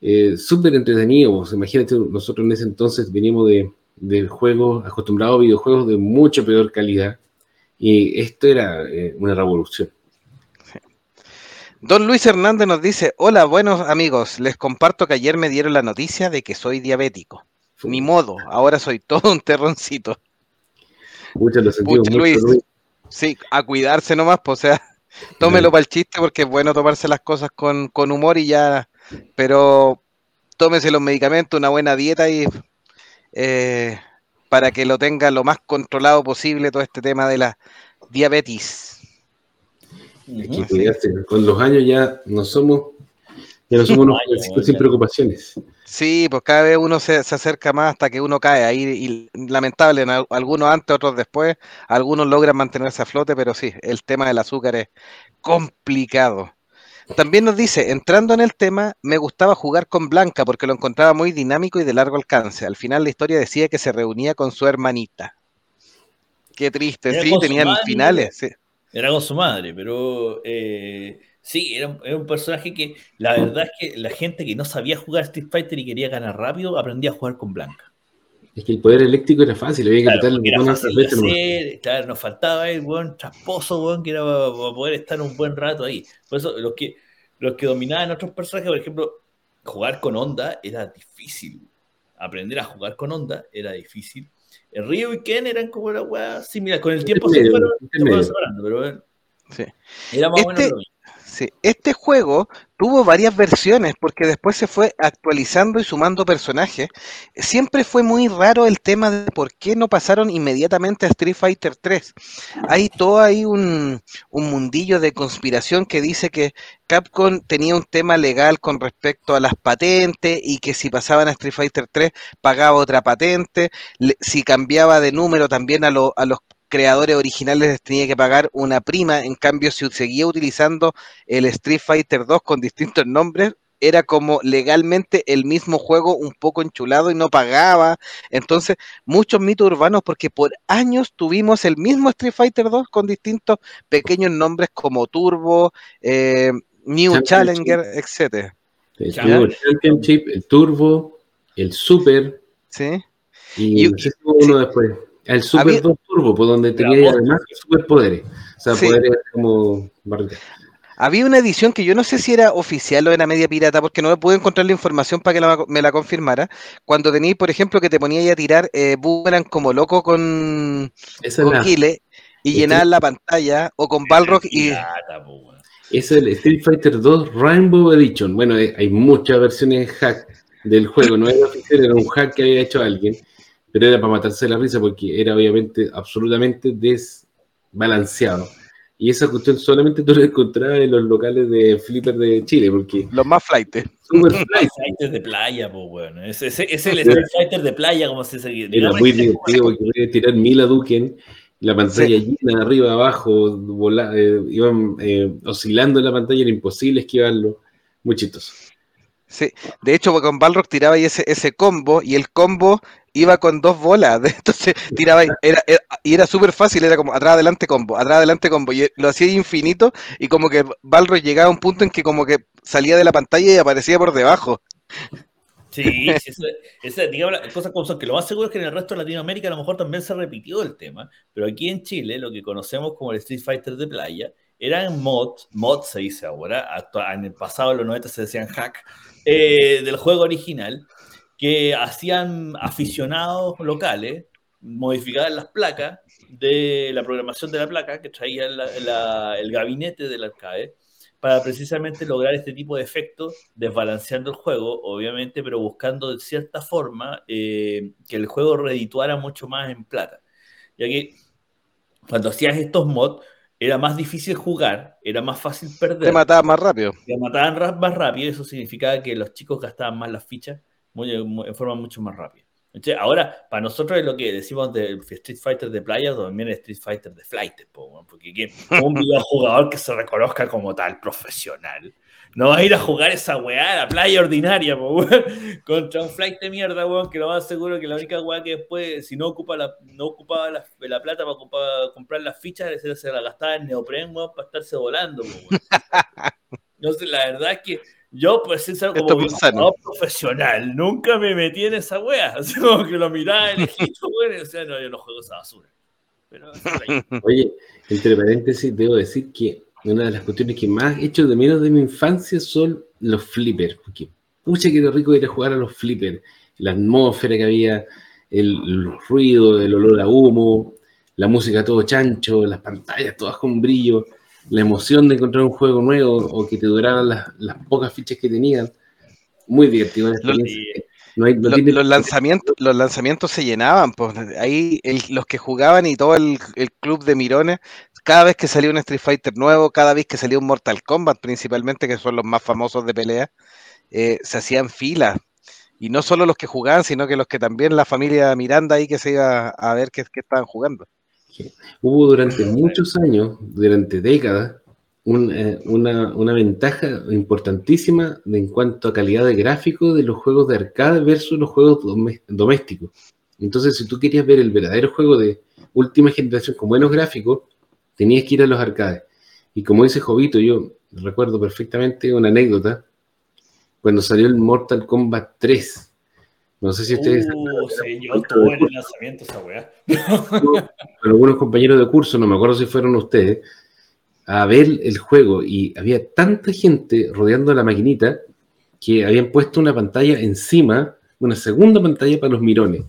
Eh, Súper entretenido, imagínate, nosotros en ese entonces veníamos de, de, juegos, acostumbrados a videojuegos de mucha peor calidad, y esto era eh, una revolución. Don Luis Hernández nos dice, hola buenos amigos, les comparto que ayer me dieron la noticia de que soy diabético. Ni modo, ahora soy todo un terroncito. Sí, a cuidarse nomás, pues, o sea, tómelo para el chiste porque es bueno tomarse las cosas con, humor y ya, pero tómese los medicamentos, una buena dieta y eh, para que lo tenga lo más controlado posible todo este tema de la diabetes. Con los años ya no somos, ya no somos unos sin preocupaciones. Sí, pues cada vez uno se, acerca más hasta que uno cae. Ahí, y, lamentable, algunos antes, otros después, algunos logran mantenerse a flote, pero sí, el tema del azúcar es complicado. También nos dice, entrando en el tema, me gustaba jugar con Blanca porque lo encontraba muy dinámico y de largo alcance. Al final la historia decía que se reunía con su hermanita. Qué triste, sí, tenían finales. Sí. Era con su madre, pero eh, Sí, era un, personaje que la verdad es que la gente que no sabía jugar Street Fighter y quería ganar rápido aprendía a jugar con Blanca. Es que el poder eléctrico era fácil, había que claro, era fácil hacer, claro, nos faltaba el buen trasposo, buen, que era para poder estar un buen rato ahí. Por eso, los que, los que dominaban otros personajes, por ejemplo, jugar con onda era difícil. Aprender a jugar con onda era difícil. El Río y Ken eran como la weá similar. Con el tiempo se fueron, separando, pero bueno, sí. era más o menos este este juego tuvo varias versiones porque después se fue actualizando y sumando personajes. Siempre fue muy raro el tema de por qué no pasaron inmediatamente a Street Fighter 3. Hay todo ahí un, un mundillo de conspiración que dice que Capcom tenía un tema legal con respecto a las patentes y que si pasaban a Street Fighter 3 pagaba otra patente, si cambiaba de número también a, a los creadores originales les tenía que pagar una prima, en cambio si seguía utilizando el Street Fighter 2 con distintos nombres, era como legalmente el mismo juego un poco enchulado y no pagaba. Entonces, muchos mitos urbanos porque por años tuvimos el mismo Street Fighter 2 con distintos pequeños nombres como Turbo, eh, New Challenger, etc. El Championship, el Turbo, el Super. Sí. Y, uno después. El Super 2 Turbo, por donde tenía además superpoderes. O sea, poderes como Había una edición que yo no sé si era oficial o era media pirata, porque no pude encontrar la información para que me la confirmara. Cuando tenías, por ejemplo, que te ponías a tirar eh, boomerang como loco con, con y llenar la pantalla, o con Balrog y. Es el Street Fighter 2 Rainbow Edition. Bueno, eh, hay muchas versiones hack del juego. No era oficial, era un hack que había hecho alguien. Pero era para matarse la risa porque era obviamente absolutamente desbalanceado. Y esa cuestión solamente tú la encontrabas en los locales de flipper de Chile, porque... Los más flight. Super flight. de playa, pues bueno. Es, es, es el Street Fighter de playa, como se dice. Era muy divertido porque podía tirar mil Duken, la pantalla llena, arriba, abajo, eh, iban eh, oscilando en la pantalla, era imposible esquivarlo. Muy chistoso. Sí, de hecho, con Balrog tiraba ahí ese, ese combo y el combo iba con dos bolas. Entonces tiraba, era, y era súper fácil, era como atrás, adelante, combo, atrás, adelante, combo. Y lo hacía infinito y como que Balrog llegaba a un punto en que como que salía de la pantalla y aparecía por debajo. Sí, sí esa, digamos, cosas como son, que lo más seguro es que en el resto de Latinoamérica a lo mejor también se repitió el tema, pero aquí en Chile, lo que conocemos como el Street Fighter de playa, eran mods, mods se dice ahora, en el pasado, en los 90 se decían hack, eh, del juego original, que hacían aficionados locales, modificaban las placas de la programación de la placa que traía el gabinete del arcade para precisamente lograr este tipo de efectos, desbalanceando el juego, obviamente, pero buscando de cierta forma eh, que el juego redituara mucho más en plata. Ya que cuando hacías estos mods, era más difícil jugar, era más fácil perder. Te mataban más rápido. Te mataban más rápido, eso significaba que los chicos gastaban más las fichas en forma mucho más rápida. ahora, para nosotros es lo que decimos de Street Fighter de playa, también es Street Fighter de flight, porque un videojugador que se reconozca como tal, profesional, no va a ir a jugar esa weá, la playa ordinaria, contra un flight de mierda, weón, que lo más seguro que la única weá que después, si no ocupa la, no ocupaba la, plata para, comprar las fichas, se la gastaba en neopren, weón, para estarse volando, No sé, la verdad es que yo, pues, ser como un profesional, nunca me metí en esa wea. Así como que lo miraba en Egipto, güey, o sea, no, yo no juego esa basura. Pero, Oye, entre paréntesis, debo decir que una de las cuestiones que más he hecho de menos de mi infancia son los flippers. Porque, pucha, que rico ir a jugar a los flippers. La atmósfera que había, el, ruido, el olor a humo, la música todo chancho, las pantallas todas con brillo la emoción de encontrar un juego nuevo o que te duraran las, pocas fichas que tenían. Muy divertido. los, lanzamientos, los lanzamientos se llenaban, pues ahí los que jugaban y todo el, club de mirones, cada vez que salía un Street Fighter nuevo, cada vez que salía un Mortal Kombat principalmente, que son los más famosos de pelea, eh, se hacían filas. Y no solo los que jugaban, sino que los que también la familia Miranda ahí que se iba a ver qué, qué estaban jugando. Hubo durante muchos años, durante décadas, eh, una, ventaja importantísima en cuanto a calidad de gráfico de los juegos de arcade versus los juegos domésticos. Entonces, si tú querías ver el verdadero juego de última generación con buenos gráficos, tenías que ir a los arcades. Y como dice Jovito, yo recuerdo perfectamente una anécdota cuando salió el Mortal Kombat 3 no sé si ustedes. Uh, sí, yo el lanzamiento esa weá. algunos compañeros de curso, no me acuerdo si fueron ustedes, a ver el juego y había tanta gente rodeando la maquinita que habían puesto una pantalla encima, una segunda pantalla para los mirones.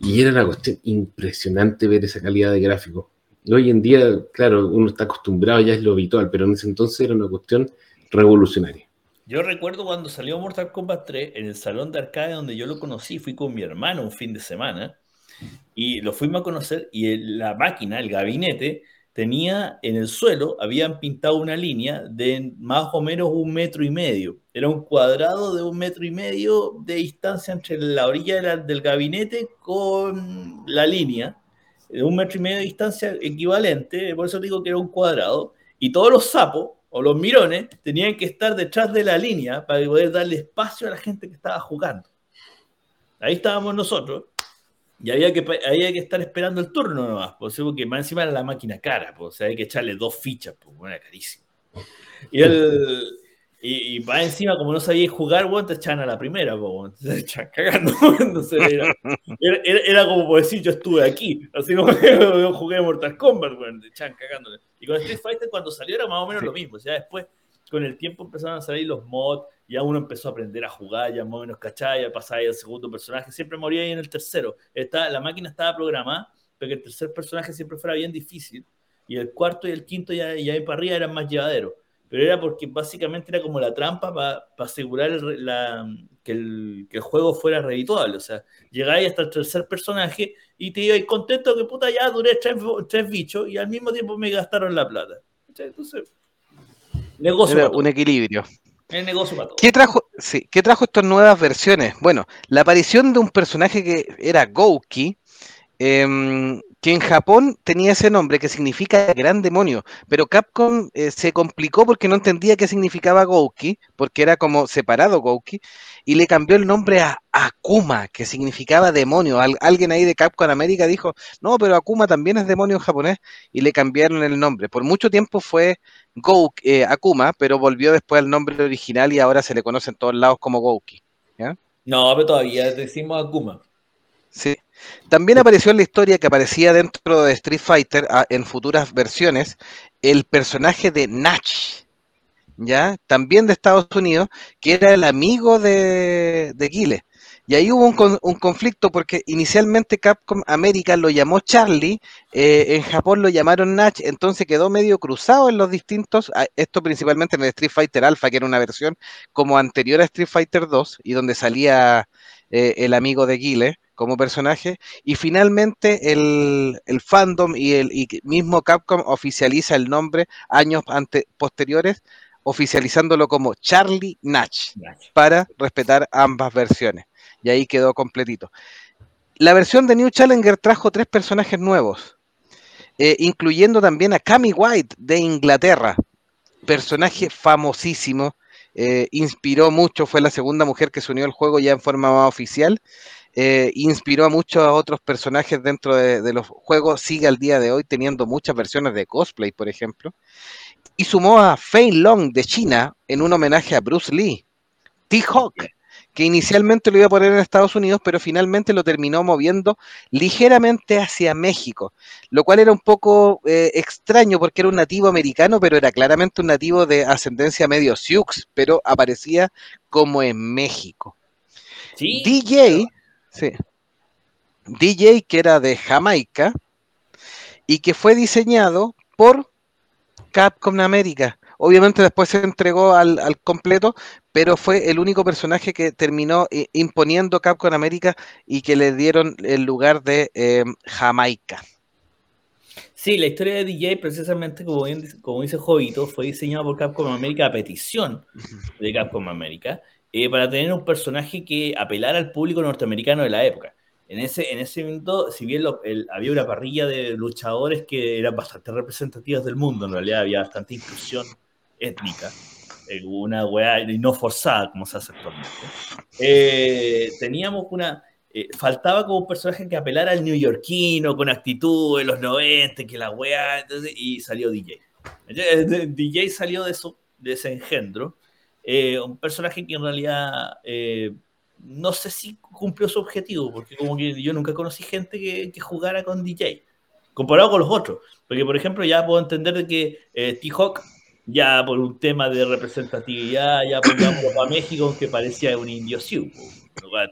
Y era una cuestión impresionante ver esa calidad de gráfico. Hoy en día, claro, uno está acostumbrado, ya es lo habitual, pero en ese entonces era una cuestión revolucionaria. Yo recuerdo cuando salió Mortal Kombat 3 en el salón de arcade donde yo lo conocí, fui con mi hermano un fin de semana y lo fuimos a conocer y la máquina, el gabinete, tenía en el suelo, habían pintado una línea de más o menos un metro y medio. Era un cuadrado de un metro y medio de distancia entre la orilla del gabinete con la línea, de un metro y medio de distancia equivalente, por eso digo que era un cuadrado, y todos los sapos o los mirones tenían que estar detrás de la línea para poder darle espacio a la gente que estaba jugando. Ahí estábamos nosotros y había que, había que estar esperando el turno nomás, porque más encima era la máquina cara, pues, o sea, hay que echarle dos fichas, pues, era carísimo. Y el, y, y encima, como no sabíais jugar, bueno, te echaban a la primera, pues, te echaban cagando. era, era, como por decir, yo estuve aquí. Así como yo jugué Mortal Kombat, bueno, te echaban cagando. Y con Street Fighter, cuando salió, era más o menos lo mismo. O sea, después, con el tiempo empezaron a salir los mods, ya uno empezó a aprender a jugar, ya más o menos cachaya, ya pasaba ahí al segundo personaje. Siempre moría ahí en el tercero. Esta, la máquina estaba programada para que el tercer personaje siempre fuera bien difícil. Y el cuarto y el quinto ya, ya ahí para arriba eran más llevaderos pero era porque básicamente era como la trampa para asegurar que, el, juego fuera redituable. O sea, llegáis hasta el tercer personaje y te ibais contento que puta ya duré tres, bichos y al mismo tiempo me gastaron la plata. Entonces, negocio. Era un equilibrio. El negocio para todos. ¿Qué trajo, sí, ¿Qué trajo estas nuevas versiones? Bueno, la aparición de un personaje que era Gouki, eh, que en Japón tenía ese nombre que significa gran demonio, pero Capcom eh, se complicó porque no entendía qué significaba Gouki, porque era como separado Gouki, y le cambió el nombre a Akuma, que significaba demonio. alguien ahí de Capcom América dijo, no, pero Akuma también es demonio en japonés, y le cambiaron el nombre. Por mucho tiempo fue Gouki, eh, Akuma, pero volvió después al nombre original y ahora se le conoce en todos lados como Gouki. No, pero todavía decimos Akuma. Sí. También apareció en la historia que aparecía dentro de Street Fighter ah, en futuras versiones el personaje de Natch, ¿ya? También de Estados Unidos, que era el amigo de, de. Y ahí hubo un, conflicto porque inicialmente Capcom América lo llamó Charlie, eh, en Japón lo llamaron Natch, entonces quedó medio cruzado en los distintos, ah, esto principalmente en el Street Fighter Alpha, que era una versión como anterior a Street Fighter 2 y donde salía eh, el amigo de Guile como personaje. Y finalmente el, fandom y el mismo Capcom oficializa el nombre años ante, posteriores, oficializándolo como Charlie Natch, para respetar ambas versiones. Y ahí quedó completito. La versión de New Challenger trajo tres personajes nuevos, eh, incluyendo también a Cami White de Inglaterra, personaje famosísimo, eh, inspiró mucho, fue la segunda mujer que se unió al juego ya en forma más oficial eh, inspiró a muchos otros personajes dentro de, los juegos, sigue al día de hoy teniendo muchas versiones de cosplay, por ejemplo, y sumó a Fei Long de China en un homenaje a Bruce Lee, T-Hawk, que inicialmente lo iba a poner en Estados Unidos, pero finalmente lo terminó moviendo ligeramente hacia México, lo cual era un poco eh, extraño porque era un nativo americano, pero era claramente un nativo de ascendencia medio Sioux, pero aparecía como en México. DJ, Sí. DJ que era de Jamaica y que fue diseñado por Capcom América. Obviamente después se entregó al, completo, pero fue el único personaje que terminó eh, imponiendo Capcom América y que le dieron el lugar de em, Jamaica. Sí, la historia de DJ, precisamente como, como dice Jovito, fue diseñado por Capcom América a petición de Capcom América. Eh, para tener un personaje que apelara al público norteamericano de la época. En ese, en ese momento, si bien había una parrilla de luchadores que eran bastante representativas del mundo, en realidad había bastante inclusión étnica, eh, una weá no forzada como se hace actualmente, eh, teníamos una... faltaba como un personaje que apelara al neoyorquino, con actitud de los 90, que la weá, y salió DJ. DJ salió de, eso, de ese engendro, eh, un personaje que en realidad eh, no sé si cumplió su objetivo, porque como que yo nunca conocí gente que, jugara con DJ, comparado con los otros. Porque, por ejemplo, ya puedo entender de que eh, T-Hawk, ya por un tema de representatividad, ya pongámoslo a México, que parecía un indio Sioux,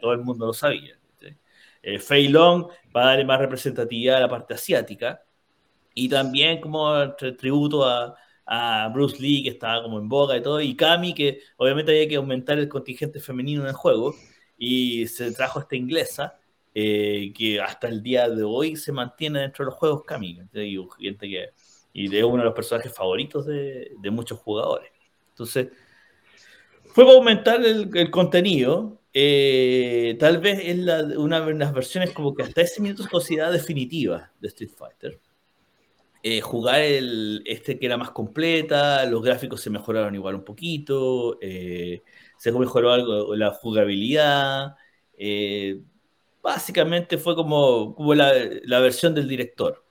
todo el mundo lo sabía. Eh, Fei Long, para darle más representatividad a la parte asiática, y también como tributo a, a Bruce Lee, que estaba como en boga y todo, y Cami, que obviamente había que aumentar el contingente femenino en el juego, y se trajo esta inglesa, eh, que hasta el día de hoy se mantiene dentro de los juegos Cami, y, gente que, y es uno de los personajes favoritos de, muchos jugadores. Entonces, fue para aumentar el, contenido. Eh, tal vez es una de las versiones como que hasta ese minuto es considerada definitiva de Street Fighter. Eh, jugar el, este que era más completa, los gráficos se mejoraron igual un poquito, eh, se mejoró algo la jugabilidad, eh, básicamente fue como, como la, la, versión del director.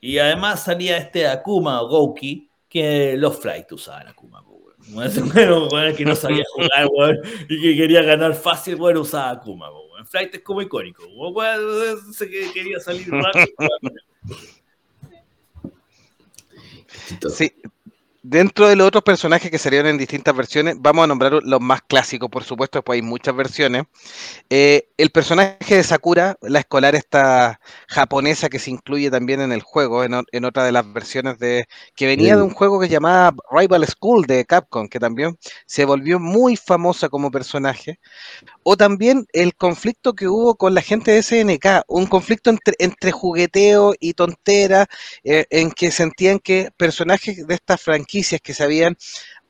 Y además salía este Akuma Gouki, que los Flight usaban Akuma. Bueno, bueno, que no sabía jugar bueno, y que quería ganar fácil, bueno, usaba Akuma. Bueno. Flight es como icónico. Bueno, se quería salir rápido. Sí. Dentro de los otros personajes que salieron en distintas versiones, vamos a nombrar los más clásicos, por supuesto, después hay muchas versiones. Eh, el personaje de Sakura, la escolar esta japonesa que se incluye también en el juego, en, otra de las versiones de que venía de un juego que se llamaba Rival School de Capcom, que también se volvió muy famosa como personaje. O también el conflicto que hubo con la gente de SNK, un conflicto entre, jugueteo y tontera, eh, en que sentían que personajes de esta franquicias que se habían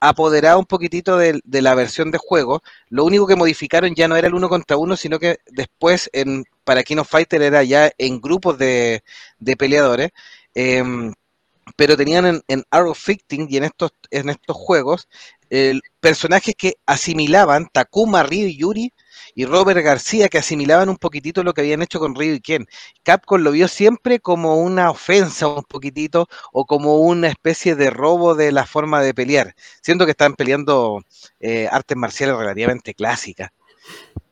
apoderado un poquitito de, la versión de juego. Lo único que modificaron ya no era el uno contra uno, sino que después en, para King of Fighter era ya en grupos de, peleadores. Em, pero tenían en, Arrow Ficting y en estos, en estos juegos personajes que asimilaban Takuma, Ryu y Yuri y Robert García que asimilaban un poquitito lo que habían hecho con Ryu y Ken. Capcom lo vio siempre como una ofensa un poquitito o como una especie de robo de la forma de pelear, siendo que estaban peleando eh, artes marciales relativamente clásicas.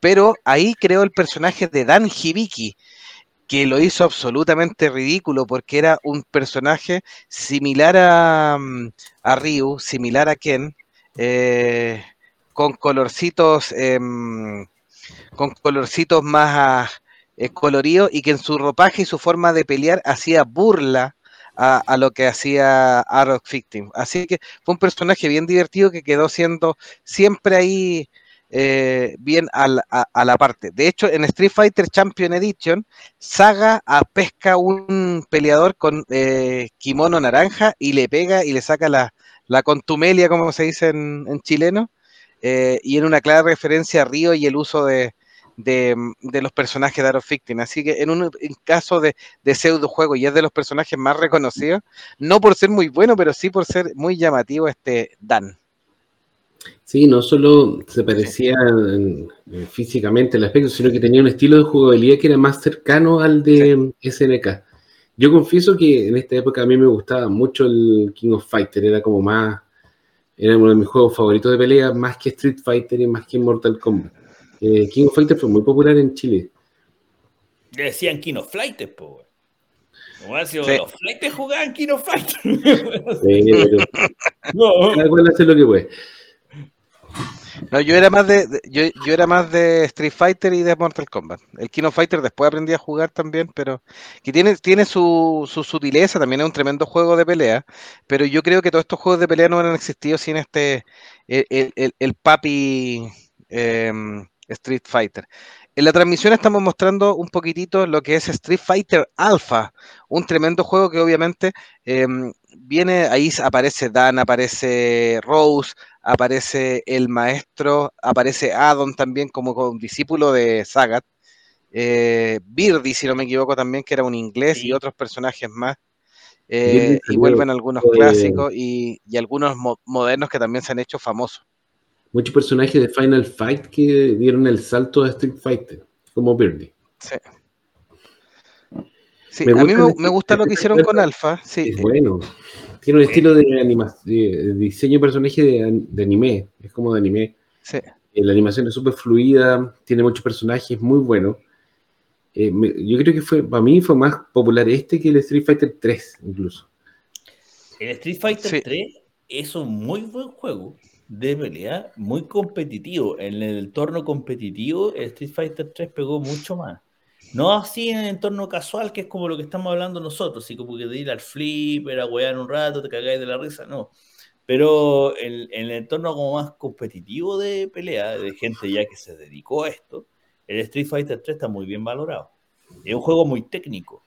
Pero ahí creó el personaje de Dan Hibiki, que lo hizo absolutamente ridículo porque era un personaje similar a, mm, a Ryu, similar a Ken, eh, con colorcitos em, con colorcitos más eh, coloridos y que en su ropaje y su forma de pelear hacía burla a, lo que hacía Arrow Victim. Así que fue un personaje bien divertido que quedó siendo siempre ahí eh, bien a la, parte. De hecho, en Street Fighter Champion Edition, Saga a pesca un peleador con eh, kimono naranja y le pega y le saca la, contumelia, como se dice en, chileno, eh, y en una clara referencia a Río y el uso de, los personajes de Arrow Victim. Así que en un caso de, de, pseudo juego, y es de los personajes más reconocidos, no por ser muy bueno, pero sí por ser muy llamativo este Dan. Sí, no solo se parecía físicamente el aspecto, sino que tenía un estilo de jugabilidad que era más cercano al de SNK. Yo confieso que en esta época a mí me gustaba mucho el King of Fighter, era como más, era uno de mis juegos favoritos de pelea, más que Street Fighter y más que Mortal Kombat. Eh, King of Fighters fue muy popular en Chile. Le decían King of Fighters, po. Como ha sido los flights jugaban King of Fighters. sí, pero... no. Cada cual hace lo que puede. No, yo era más de, yo, yo, era más de Street Fighter y de Mortal Kombat. El King of Fighter después aprendí a jugar también, pero que tiene, tiene su, su, sutileza, también es un tremendo juego de pelea, pero yo creo que todos estos juegos de pelea no hubieran existido sin este el, el, el papi em, Street Fighter. En la transmisión estamos mostrando un poquitito lo que es Street Fighter Alpha, un tremendo juego que obviamente em, viene, ahí aparece Dan, aparece Rose, aparece el maestro, aparece Adon también como, un discípulo de Sagat, eh, Birdie, si no me equivoco también, que era un inglés y otros personajes más. Eh, y vuelven algunos clásicos y, algunos modernos que también se han hecho famosos muchos personajes de Final Fight que dieron el salto a Street Fighter, como Birdie. Sí. Sí, a mí me, gusta lo que hicieron con Alpha. Sí. bueno. Tiene un estilo de, de diseño de personaje de, anime. Es como de anime. Sí. Eh, la animación es súper fluida, tiene muchos personajes, muy bueno. Eh, yo creo que fue, para mí fue más popular este que el Street Fighter 3, incluso. El Street Fighter 3 es un muy buen juego de pelea muy competitivo. En el entorno competitivo, el Street Fighter 3 pegó mucho más. No así en el entorno casual, que es como lo que estamos hablando nosotros, así como que de ir al flipper, a wear un rato, te cagáis de la risa, no. Pero en, el entorno como más competitivo de pelea, de gente ya que se dedicó a esto, el Street Fighter 3 está muy bien valorado. Es un juego muy técnico.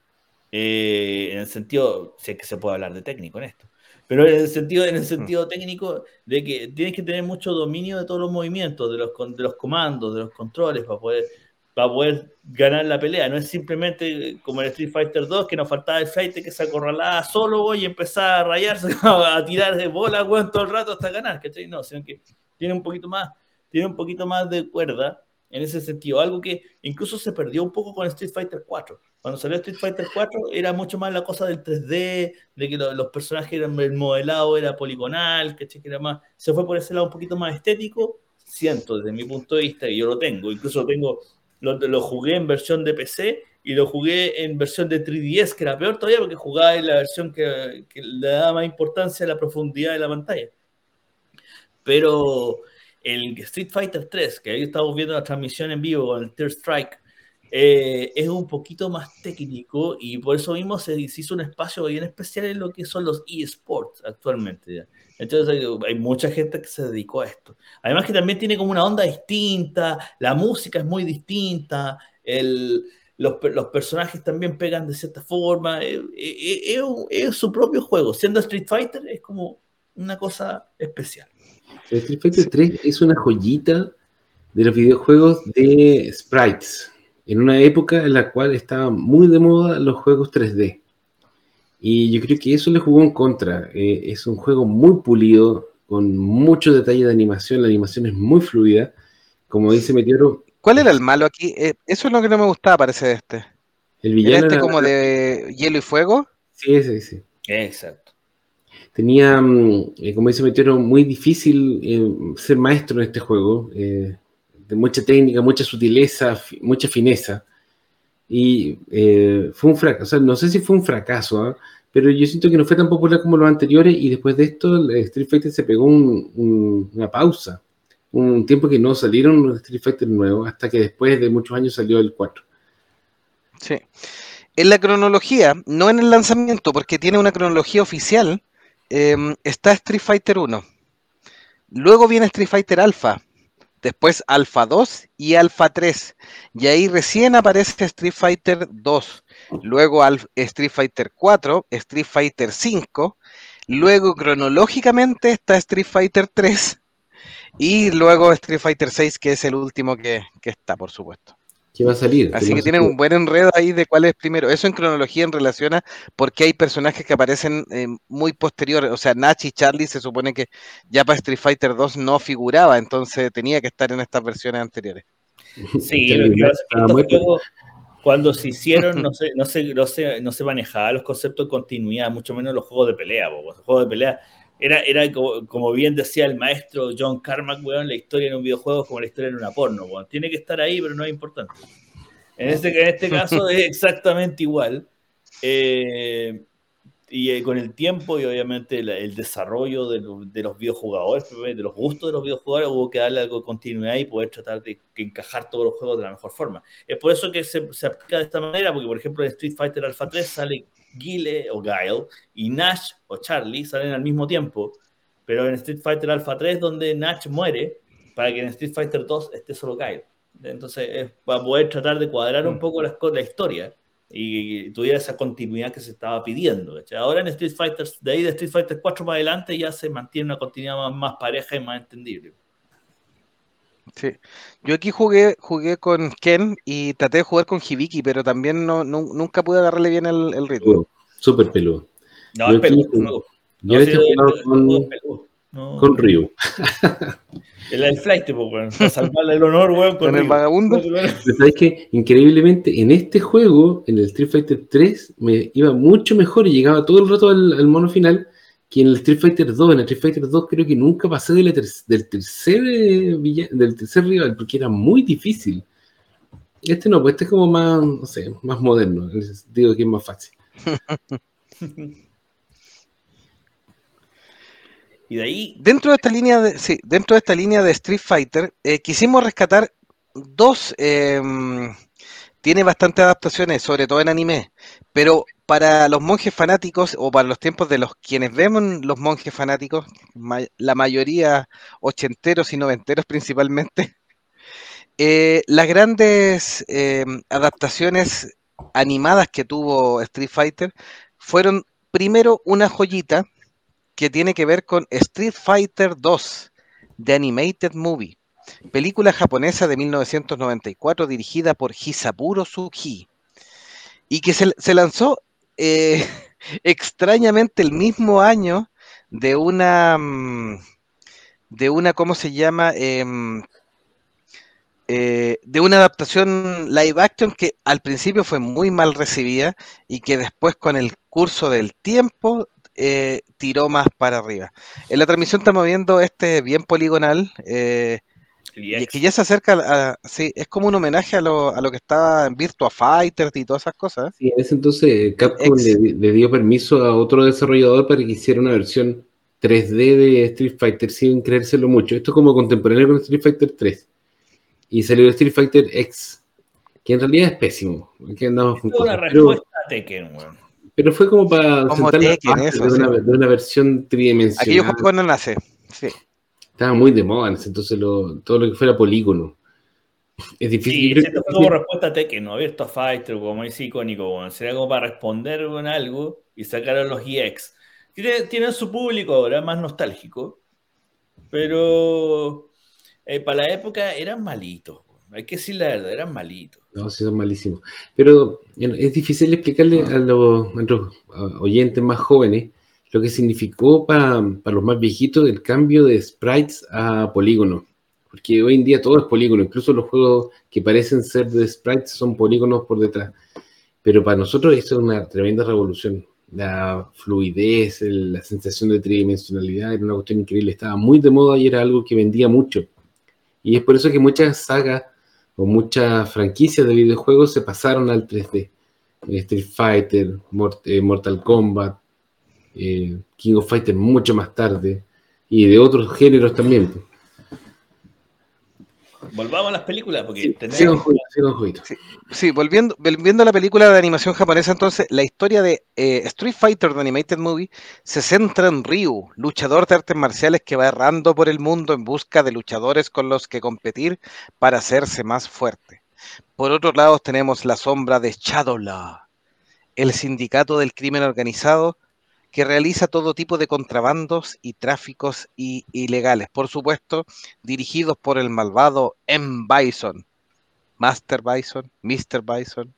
Eh, en el sentido, sé que se puede hablar de técnico en esto, pero en el sentido, en el sentido técnico de que tienes que tener mucho dominio de todos los movimientos, de los, de los comandos, de los controles, para poder, para poder ganar la pelea. No es simplemente como el Street Fighter 2, que nos faltaba el fight que se acorralaba solo y empezaba a rayarse, a tirar de bola bueno, todo el rato hasta ganar. No, sino que tiene un poquito más, tiene un poquito más de cuerda en ese sentido. Algo que incluso se perdió un poco con Street Fighter 4 cuando salió Street Fighter 4 era mucho más la cosa del 3D, de que los personajes eran, el modelado era poligonal, que era más, se fue por ese lado un poquito más estético, siento desde mi punto de vista, y yo lo tengo, incluso tengo, lo, lo jugué en versión de PC y lo jugué en versión de 3DS, que era peor todavía porque jugaba en la versión que, que le daba más importancia a la profundidad de la pantalla. Pero el Street Fighter 3, que ahí estamos viendo la transmisión en vivo con el Third Strike, eh, es un poquito más técnico y por eso mismo se hizo un espacio bien especial en lo que son los eSports actualmente. Entonces hay, mucha gente que se dedicó a esto. Además que también tiene como una onda distinta, la música es muy distinta, los, personajes también pegan de cierta forma, es, es, es, su propio juego. Siendo Street Fighter es como una cosa especial. Street Fighter 3 es una joyita de los videojuegos de sprites, en una época en la cual estaban muy de moda los juegos 3D. Y yo creo que eso le jugó en contra. Eh, es un juego muy pulido, con mucho detalle de animación, la animación es muy fluida. Como dice Meteoro. ¿Cuál era el malo aquí? Eh, eso es lo que no me gustaba, parece de este. El villano. este como de hielo y fuego? Sí, ese, sí. Exacto tenía, mm, eh, como dice Meteoro, muy difícil eh, ser maestro en este juego, eh, de mucha técnica, mucha sutileza, mucha fineza. Y fue un fracaso, o sea, no sé si fue un fracaso, ¿ah? Pero yo siento que no fue tan popular como los anteriores y después de esto Street Fighter se pegó una pausa, un tiempo que no salieron los Street Fighter nuevos, hasta que después de muchos años salió el 4. Sí. En la cronología, no en el lanzamiento, porque tiene una cronología oficial, Em, está Street Fighter 1. Luego viene Street Fighter Alpha. Después Alpha 2 y Alpha 3. Y ahí recién aparece Street Fighter 2. Luego Street Fighter 4, Street Fighter 5. Luego cronológicamente está Street Fighter 3. Y luego Street Fighter 6, que es el último que, que está, por supuesto que va a salir. Así que tienen un buen enredo ahí de cuál es primero. Eso en cronología en relación a porque hay personajes que aparecen eh, muy posteriores. O sea, Nach y Charlie se supone que ya para Street Fighter 2 no figuraba, entonces tenía que estar en estas versiones anteriores. Sí, lo cuando se hicieron no se, no, se, no, se, no se manejaba los conceptos de continuidad, mucho menos los juegos de pelea. Los juegos de pelea era, era como, bien decía el maestro John Carmack, weón, la historia en un videojuego es como la historia en una porno. Tiene que estar ahí, pero no es importante. En este, en este caso es exactamente igual. Eh, y eh, con el tiempo y obviamente el, desarrollo de, de, los videojugadores, de los gustos de los videojugadores, hubo que darle algo de continuidad y poder tratar de encajar todos los juegos de la mejor forma. Es por eso que se, se aplica de esta manera, porque por ejemplo en Street Fighter Alpha 3 sale Guile o Guile y Nash o Charlie salen al mismo tiempo, pero en Street Fighter Alpha 3 donde Nash muere, para que en Street Fighter 2 esté solo Guile. Entonces, es para poder tratar de cuadrar un mm. poco la, la historia y tuviera esa continuidad que se estaba pidiendo. Ahora en Street Fighter, de ahí de Street Fighter 4 para adelante ya se mantiene una continuidad más, más pareja y más entendible. Sí. Yo aquí jugué, jugué con Ken y traté de jugar con Hibiki, pero también no, nunca pude agarrarle bien el, el ritmo. Súper peludo. No, es peludo. Yo este con, con Ryu. El, el flight, pues, para salvarle el honor, weón, con, el vagabundo. ¿Sabes que Increíblemente, en este juego, en el Street Fighter 3, me iba mucho mejor y llegaba todo el rato al mono final que en el Street Fighter 2, en el Street Fighter 2 creo que nunca pasé del tercer, eh, del tercer rival, porque era muy difícil. Este no, pues este es como más, no sé, más moderno, digo que es más fácil. Dentro de esta línea de, dentro de esta línea de Street Fighter, eh, quisimos rescatar dos. Em, tiene bastantes adaptaciones, sobre todo en anime, pero para los monjes fanáticos o para los tiempos de los quienes vemos los monjes fanáticos, la mayoría ochenteros y noventeros principalmente, eh, las grandes eh, adaptaciones animadas que tuvo Street Fighter fueron primero una joyita que tiene que ver con Street Fighter 2, The Animated Movie, película japonesa de 1994 dirigida por Hisaburo Sugi y que se, se lanzó eh, extrañamente el mismo año de una, mm, de una, ¿cómo se llama? Em, eh, de una adaptación live action que al principio fue muy mal recibida y que después con el curso del tiempo eh, tiró más para arriba. En la transmisión estamos viendo este bien poligonal, Y es que ya se acerca, a, sí, es como un homenaje a lo, a lo que estaba en Virtua Fighter y todas esas cosas. Sí, en ese entonces Capcom le, le, dio permiso a otro desarrollador para que hiciera una versión 3D de Street Fighter sin creérselo mucho. Esto es como contemporáneo con Street Fighter 3. Y salió Street Fighter X, que en realidad es pésimo. Que andamos con una respuesta a Tekken, Pero fue como para como Tekken, eso, de, una, de, una, versión tridimensional. Aquello fue cuando nace, sí. Estaba muy de moda, entonces lo, todo lo que fuera polígono. Es difícil. Sí, fue como respuesta a Tekken, ¿no? Abierto a Fighter, como es icónico, bueno. sería como para responder con algo y sacar a los EX. Tienen, su público ahora, más nostálgico, pero eh, para la época eran malitos. Hay que decir la verdad, eran malitos. No, sí, son malísimos. Pero es difícil explicarle a los, a los oyentes más jóvenes lo que significó para, los más viejitos el cambio de sprites a polígono. Porque hoy en día todo es polígono, incluso los juegos que parecen ser de sprites son polígonos por detrás. Pero para nosotros esto es una tremenda revolución. La fluidez, la sensación de tridimensionalidad era una cuestión increíble. Estaba muy de moda y era algo que vendía mucho. Y es por eso que muchas sagas o muchas franquicias de videojuegos se pasaron al 3D. Street Fighter, eh, Mortal Kombat, eh, King of Fighters mucho más tarde, y de otros géneros también. Volvamos a las películas, porque sí, tenemos... sí, sí, volviendo, volviendo a la película de animación japonesa, entonces, la historia de eh, Street Fighter, The Animated Movie, se centra en Ryu, luchador de artes marciales que va errando por el mundo en busca de luchadores con los que competir para hacerse más fuerte. Por otro lado, tenemos la sombra de Shadowlaw, el sindicato del crimen organizado que realiza todo tipo de contrabandos y tráficos ilegales, por supuesto, dirigidos por el malvado M. Bison, Master Bison, Mr. Bison,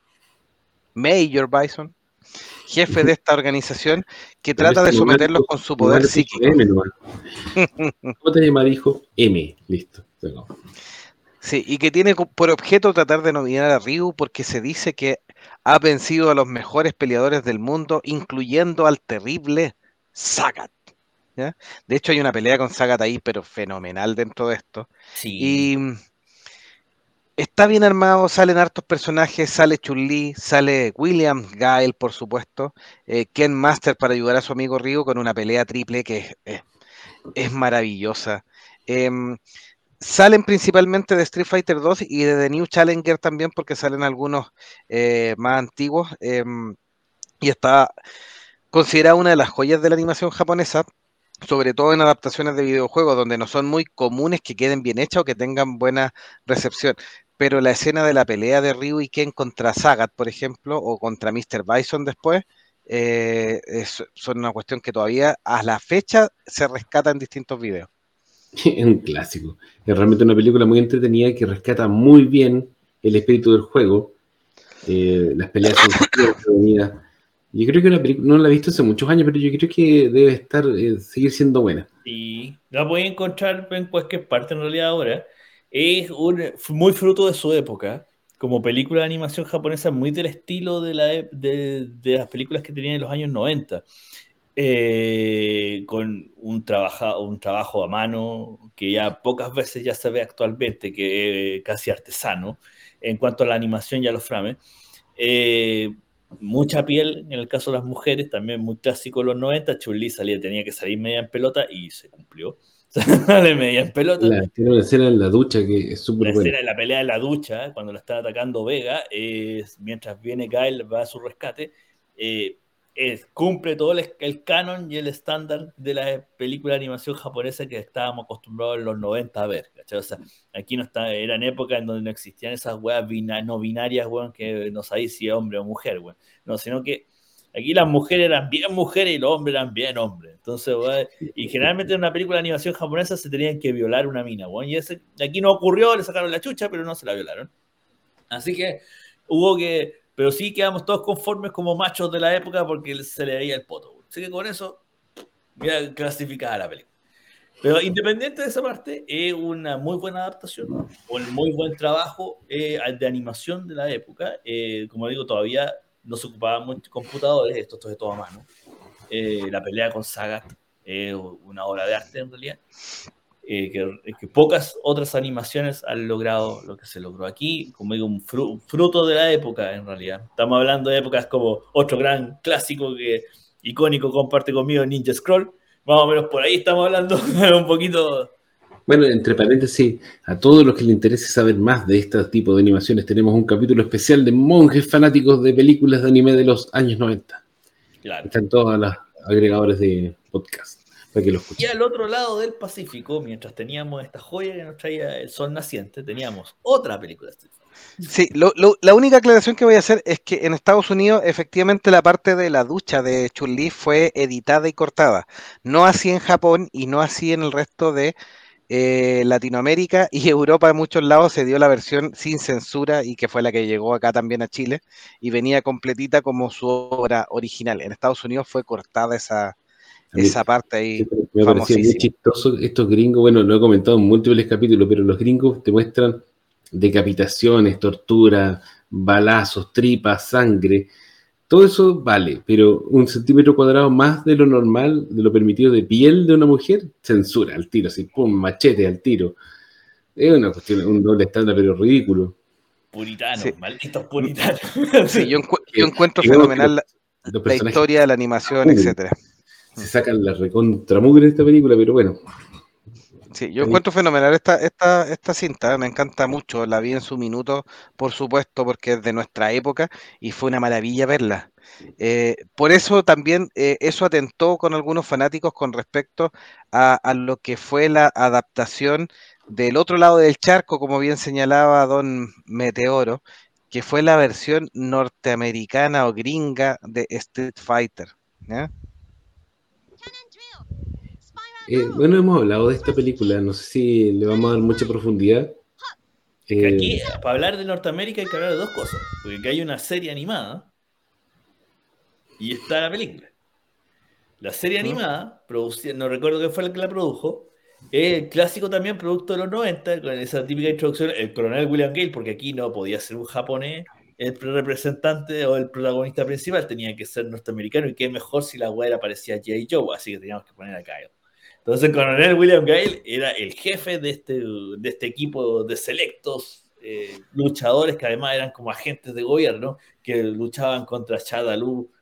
Major Bison, jefe de esta organización que trata de someterlos con su poder psíquico. ¿Cómo te llamas, hijo? M, listo. Sí, y que tiene por objeto tratar de nominar a Ryu porque se dice que ha vencido a los mejores peleadores del mundo, incluyendo al terrible Sagat. De hecho, hay una pelea con Sagat ahí, pero fenomenal dentro de esto. Y está bien armado, salen hartos personajes, sale Chun-Li, sale William Gael, por supuesto, eh, Ken Master para ayudar a su amigo Ryu con una pelea triple que es, maravillosa. Em, Salen principalmente de Street Fighter 2 y de The New Challenger también, porque salen algunos eh, más antiguos. Em, y está considerada una de las joyas de la animación japonesa, sobre todo en adaptaciones de videojuegos, donde no son muy comunes que queden bien hechas o que tengan buena recepción. Pero la escena de la pelea de Ryu y Ken contra Sagat, por ejemplo, o contra Mr. Bison después, eh, es, son una cuestión que todavía a la fecha se rescata en distintos videos. Es un clásico. Es realmente una película muy entretenida que rescata muy bien el espíritu del juego. Eh, las peleas son. Yo creo que una película, no la he visto hace muchos años, pero yo creo que debe estar, eh, seguir siendo buena. Y la a encontrar en cualquier parte en realidad ahora. Es un, muy fruto de su época. Como película de animación japonesa, muy del estilo de, de, de las películas que tenían en los años 90. Eh, con un, trabajo un trabajo a mano que ya pocas veces ya se ve actualmente, que casi artesano, en cuanto a la animación y a los frames. Eh, mucha piel, en el caso de las mujeres, también muy clásico en los 90, Chun-Li salía, tenía que salir media en pelota y se cumplió. Sale media en pelota. tiene una escena en la ducha que es súper buena. escena en la pelea en la ducha, cuando la está atacando Vega, mientras viene Gael, va a su rescate, eh, cumple todo el, canon y el estándar de la película de animación japonesa que estábamos acostumbrados en los 90 a ver. O sea, aquí no está, eran épocas en donde no existían esas weas no binarias, weón, que no sabéis si es hombre o mujer, weón. No, sino que aquí las mujeres eran bien mujeres y los hombres eran bien hombres. Entonces, y generalmente en una película de animación japonesa se tenían que violar una mina, weón. Y ese, aquí no ocurrió, le sacaron la chucha, pero no se la violaron. Así que hubo que pero sí quedamos todos conformes como machos de la época porque se le veía el poto. Así que con eso, a clasificada la película. Pero independiente de esa parte, es una muy buena adaptación, un muy buen trabajo eh, de animación de la época. Eh, como digo, todavía no se ocupaban muchos computadores, esto, esto es todo a mano. Eh, la pelea con Sagat es una obra de arte en realidad. Eh, que, pocas otras animaciones han logrado lo que se logró aquí, como digo, un fruto de la época en realidad. Estamos hablando de épocas como otro gran clásico que icónico comparte conmigo Ninja Scroll, más o menos por ahí estamos hablando un poquito bueno, entre paréntesis, a todos los que les interese saber más de este tipo de animaciones, tenemos un capítulo especial de monjes fanáticos de películas de anime de los años 90. Claro. Están todos los agregadores de podcast para que lo escuchen. Y al otro lado del Pacífico, mientras teníamos esta joya que nos traía el sol naciente, teníamos otra película. Sí, la única aclaración que voy a hacer es que en Estados Unidos efectivamente la parte de la ducha de Chun-Li fue editada y cortada. No así en Japón y no así en el resto de eh, Latinoamérica y Europa en muchos lados se dio la versión sin censura y que fue la que llegó acá también a Chile y venía completita como su obra original. En Estados Unidos fue cortada esa, esa parte ahí. Me parecía muy chistoso estos gringos, bueno, lo he comentado en múltiples capítulos, pero los gringos te muestran decapitaciones, tortura, balazos, tripas, sangre todo eso vale, pero un centímetro cuadrado más de lo normal, de lo permitido de piel de una mujer, censura al tiro, así, pum, machete al tiro. Es una cuestión, un doble estándar, pero ridículo. Puritano, malditos puritanos. Sí, yo, encuentro fenomenal la, historia, la animación, etcétera. Se sacan la recontramugre de esta película, pero bueno, Sí, yo encuentro fenomenal esta, esta, esta cinta, me encanta mucho, la vi en su minuto, por supuesto, porque es de nuestra época y fue una maravilla verla. Eh, por eso también eh, eso atentó con algunos fanáticos con respecto a, lo que fue la adaptación del otro lado del charco, como bien señalaba don Meteoro, que fue la versión norteamericana o gringa de Street Fighter. Eh, bueno, hemos hablado de esta película, no sé si le vamos a dar mucha profundidad. aquí, eh, para hablar de Norteamérica, hay que hablar de dos cosas. Porque hay una serie animada y está la película. La serie animada, no recuerdo qué fue el que la produjo, es el clásico también producto de los 90, con esa típica introducción, el coronel William Gale, porque aquí no podía ser un japonés el representante o el protagonista principal, tenía que ser norteamericano, y qué mejor si la güera parecía J. Joe, así que teníamos que poner a Kyle. Entonces, el coronel William Gale era el jefe de este, de este equipo de selectos eh, luchadores que además eran como agentes de gobierno que luchaban contra Chadalu,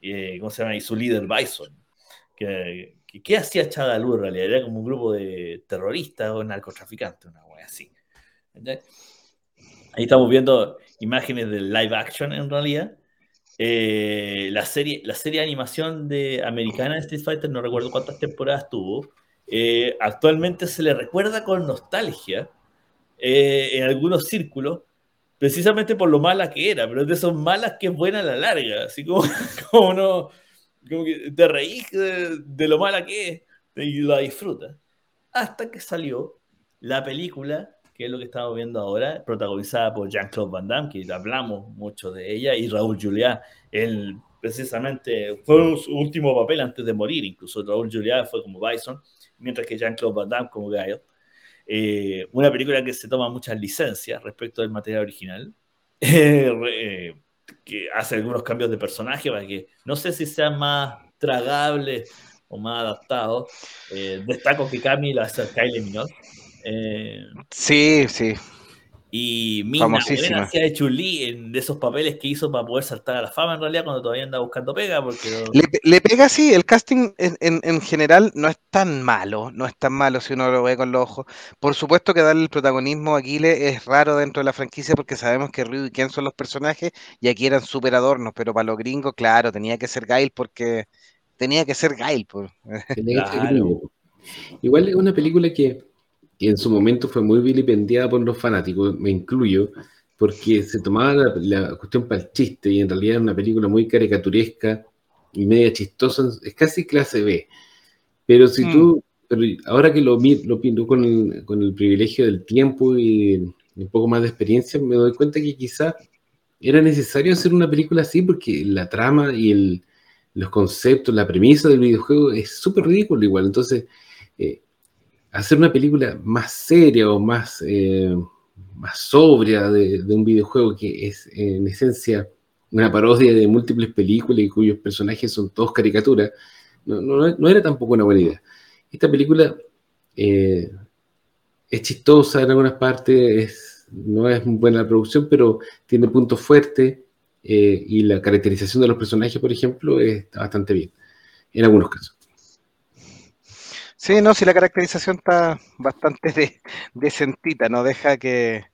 eh, ¿cómo se llama? Y su líder Bison. Que, ¿Qué hacía Chadalu en realidad? Era como un grupo de terroristas o narcotraficantes, una wea así. Ahí estamos viendo imágenes del live action en realidad. Eh, la, serie, la serie de animación de americana de Street Fighter, no recuerdo cuántas temporadas tuvo, eh, actualmente se le recuerda con nostalgia eh, en algunos círculos, precisamente por lo mala que era, pero es de esas malas que es buena a la larga, así como, como no, como te reís de, lo mala que es y la disfrutas. Hasta que salió la película que es lo que estamos viendo ahora, protagonizada por Jean-Claude Van Damme, que hablamos mucho de ella, y Raúl Juliá, él precisamente fue su último papel antes de morir, incluso Raúl Juliá fue como Bison, mientras que Jean-Claude Van Damme como Gael. Eh, una película que se toma muchas licencias respecto del material original, eh, que hace algunos cambios de personaje para que no sé si sea más tragable o más adaptado. Eh, destaco que Camille hace Kylie Minogue, eh, sí, sí. Y Mina hacía de Chulí en de esos papeles que hizo para poder saltar a la fama en realidad cuando todavía andaba buscando pega. Porque... Le, pega, sí, el casting en, general no es tan malo, no es tan malo si uno lo ve con los ojos. Por supuesto que darle el protagonismo a Aguile es raro dentro de la franquicia porque sabemos que Ryu y Ken son los personajes y aquí eran super adornos, pero para los gringos, claro, tenía que ser Gail porque tenía que ser Gail. Pues. Igual es una película que y en su momento fue muy vilipendiada por los fanáticos, me incluyo, porque se tomaba la, cuestión para el chiste y en realidad era una película muy caricaturesca y media chistosa, es casi clase B. Pero si tú, mm. pero ahora que lo, lo pinto con el, con el privilegio del tiempo y un poco más de experiencia, me doy cuenta que quizá era necesario hacer una película así porque la trama y el, los conceptos, la premisa del videojuego es súper ridículo igual. Entonces, eh, hacer una película más seria o más, eh, más sobria de, un videojuego que es en esencia una parodia de múltiples películas y cuyos personajes son todos caricaturas, no, no, era tampoco una buena idea. Esta película eh, es chistosa en algunas partes, no es buena la producción, pero tiene puntos fuertes eh, y la caracterización de los personajes, por ejemplo, está bastante bien, en algunos casos. Sí, no, si la caracterización está bastante de, decentita, no deja que,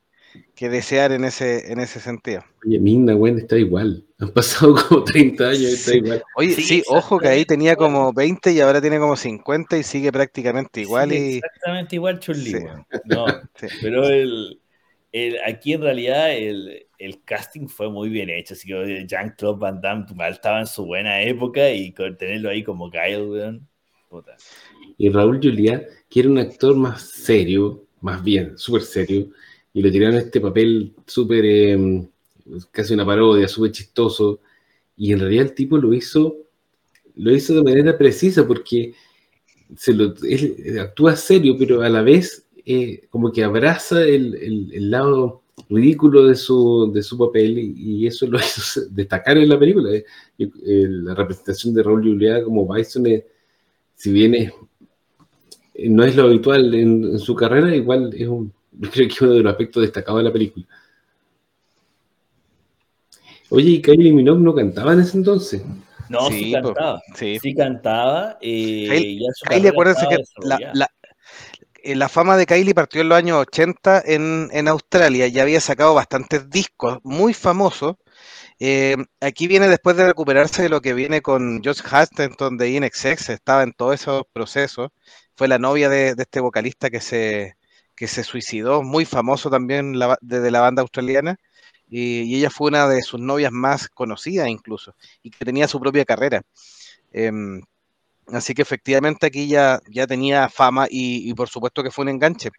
que, desear en ese, en ese sentido. Oye, Minda, Gwen está igual. Han pasado como 30 años, está igual. Oye, sí, ojo que ahí tenía como 20 y ahora tiene como 50 y sigue prácticamente igual. y... Exactamente igual, Chulli. No, pero el, el, aquí en realidad el, el, casting fue muy bien hecho. Así que Jean-Claude Van Damme estaba en su buena época y con tenerlo ahí como Kyle, puta. Y Raúl Juliá, que era un actor más serio, más bien, súper serio, y le tiraron este papel súper, em, casi una parodia, súper chistoso, y en realidad el tipo lo hizo, lo hizo de manera precisa, porque se lo, él actúa serio, pero a la vez eh, como que abraza el, el, lado ridículo de su, de su papel y, eso lo hizo destacar en la película. Eh, la representación de Raúl Juliá como Bison, si bien es no es lo habitual en, su carrera, igual es un, creo que es uno de los aspectos destacados de la película. Oye, ¿y Kylie Minogue no cantaba en ese entonces? No, sí, cantaba. Sí. cantaba. Eh, Kylie, acuérdense que eh, la, fama de Kylie partió en los años 80 en, en Australia. Ya había sacado bastantes discos muy famosos. Eh, aquí viene después de recuperarse de lo que viene con Josh Hutcherson de INXX, estaba en todos esos procesos fue la novia de, este vocalista que se, se suicidó, muy famoso también desde la banda australiana, y, ella fue una de sus novias más conocidas incluso, y que tenía su propia carrera. Em, así que efectivamente aquí ya, ya tenía fama y, por supuesto que fue un enganche.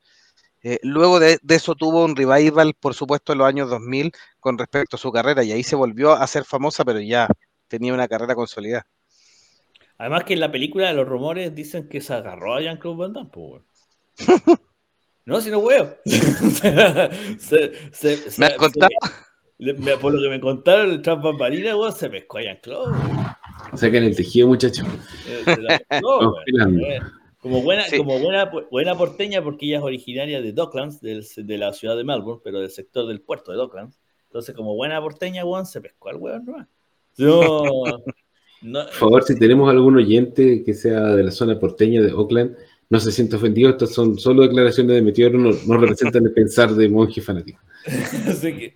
Eh, luego de, eso tuvo un revival, por supuesto, en los años 2000 con respecto a su carrera, y ahí se volvió a ser famosa, pero ya tenía una carrera consolidada. Además que en la película los rumores dicen que se agarró a Jean-Claude Van Damme, pues, No, si no huevo. ¿Me has contado? por lo que me contaron, el Trump Bambarina, weón, se pescó a Jean-Claude. Sacan el tejido, muchacho. Eh, como buena, como buena, buena porteña, porque ella es originaria de Docklands, de la ciudad de Melbourne, pero del sector del puerto de Docklands. Entonces, como buena porteña, weón, se pescó al weón nomás. No, por favor, si tenemos algún oyente que sea de la zona porteña de Oakland, no se sienta ofendido, estas son solo declaraciones de Meteoro, no, no representan el pensar de monje fanático.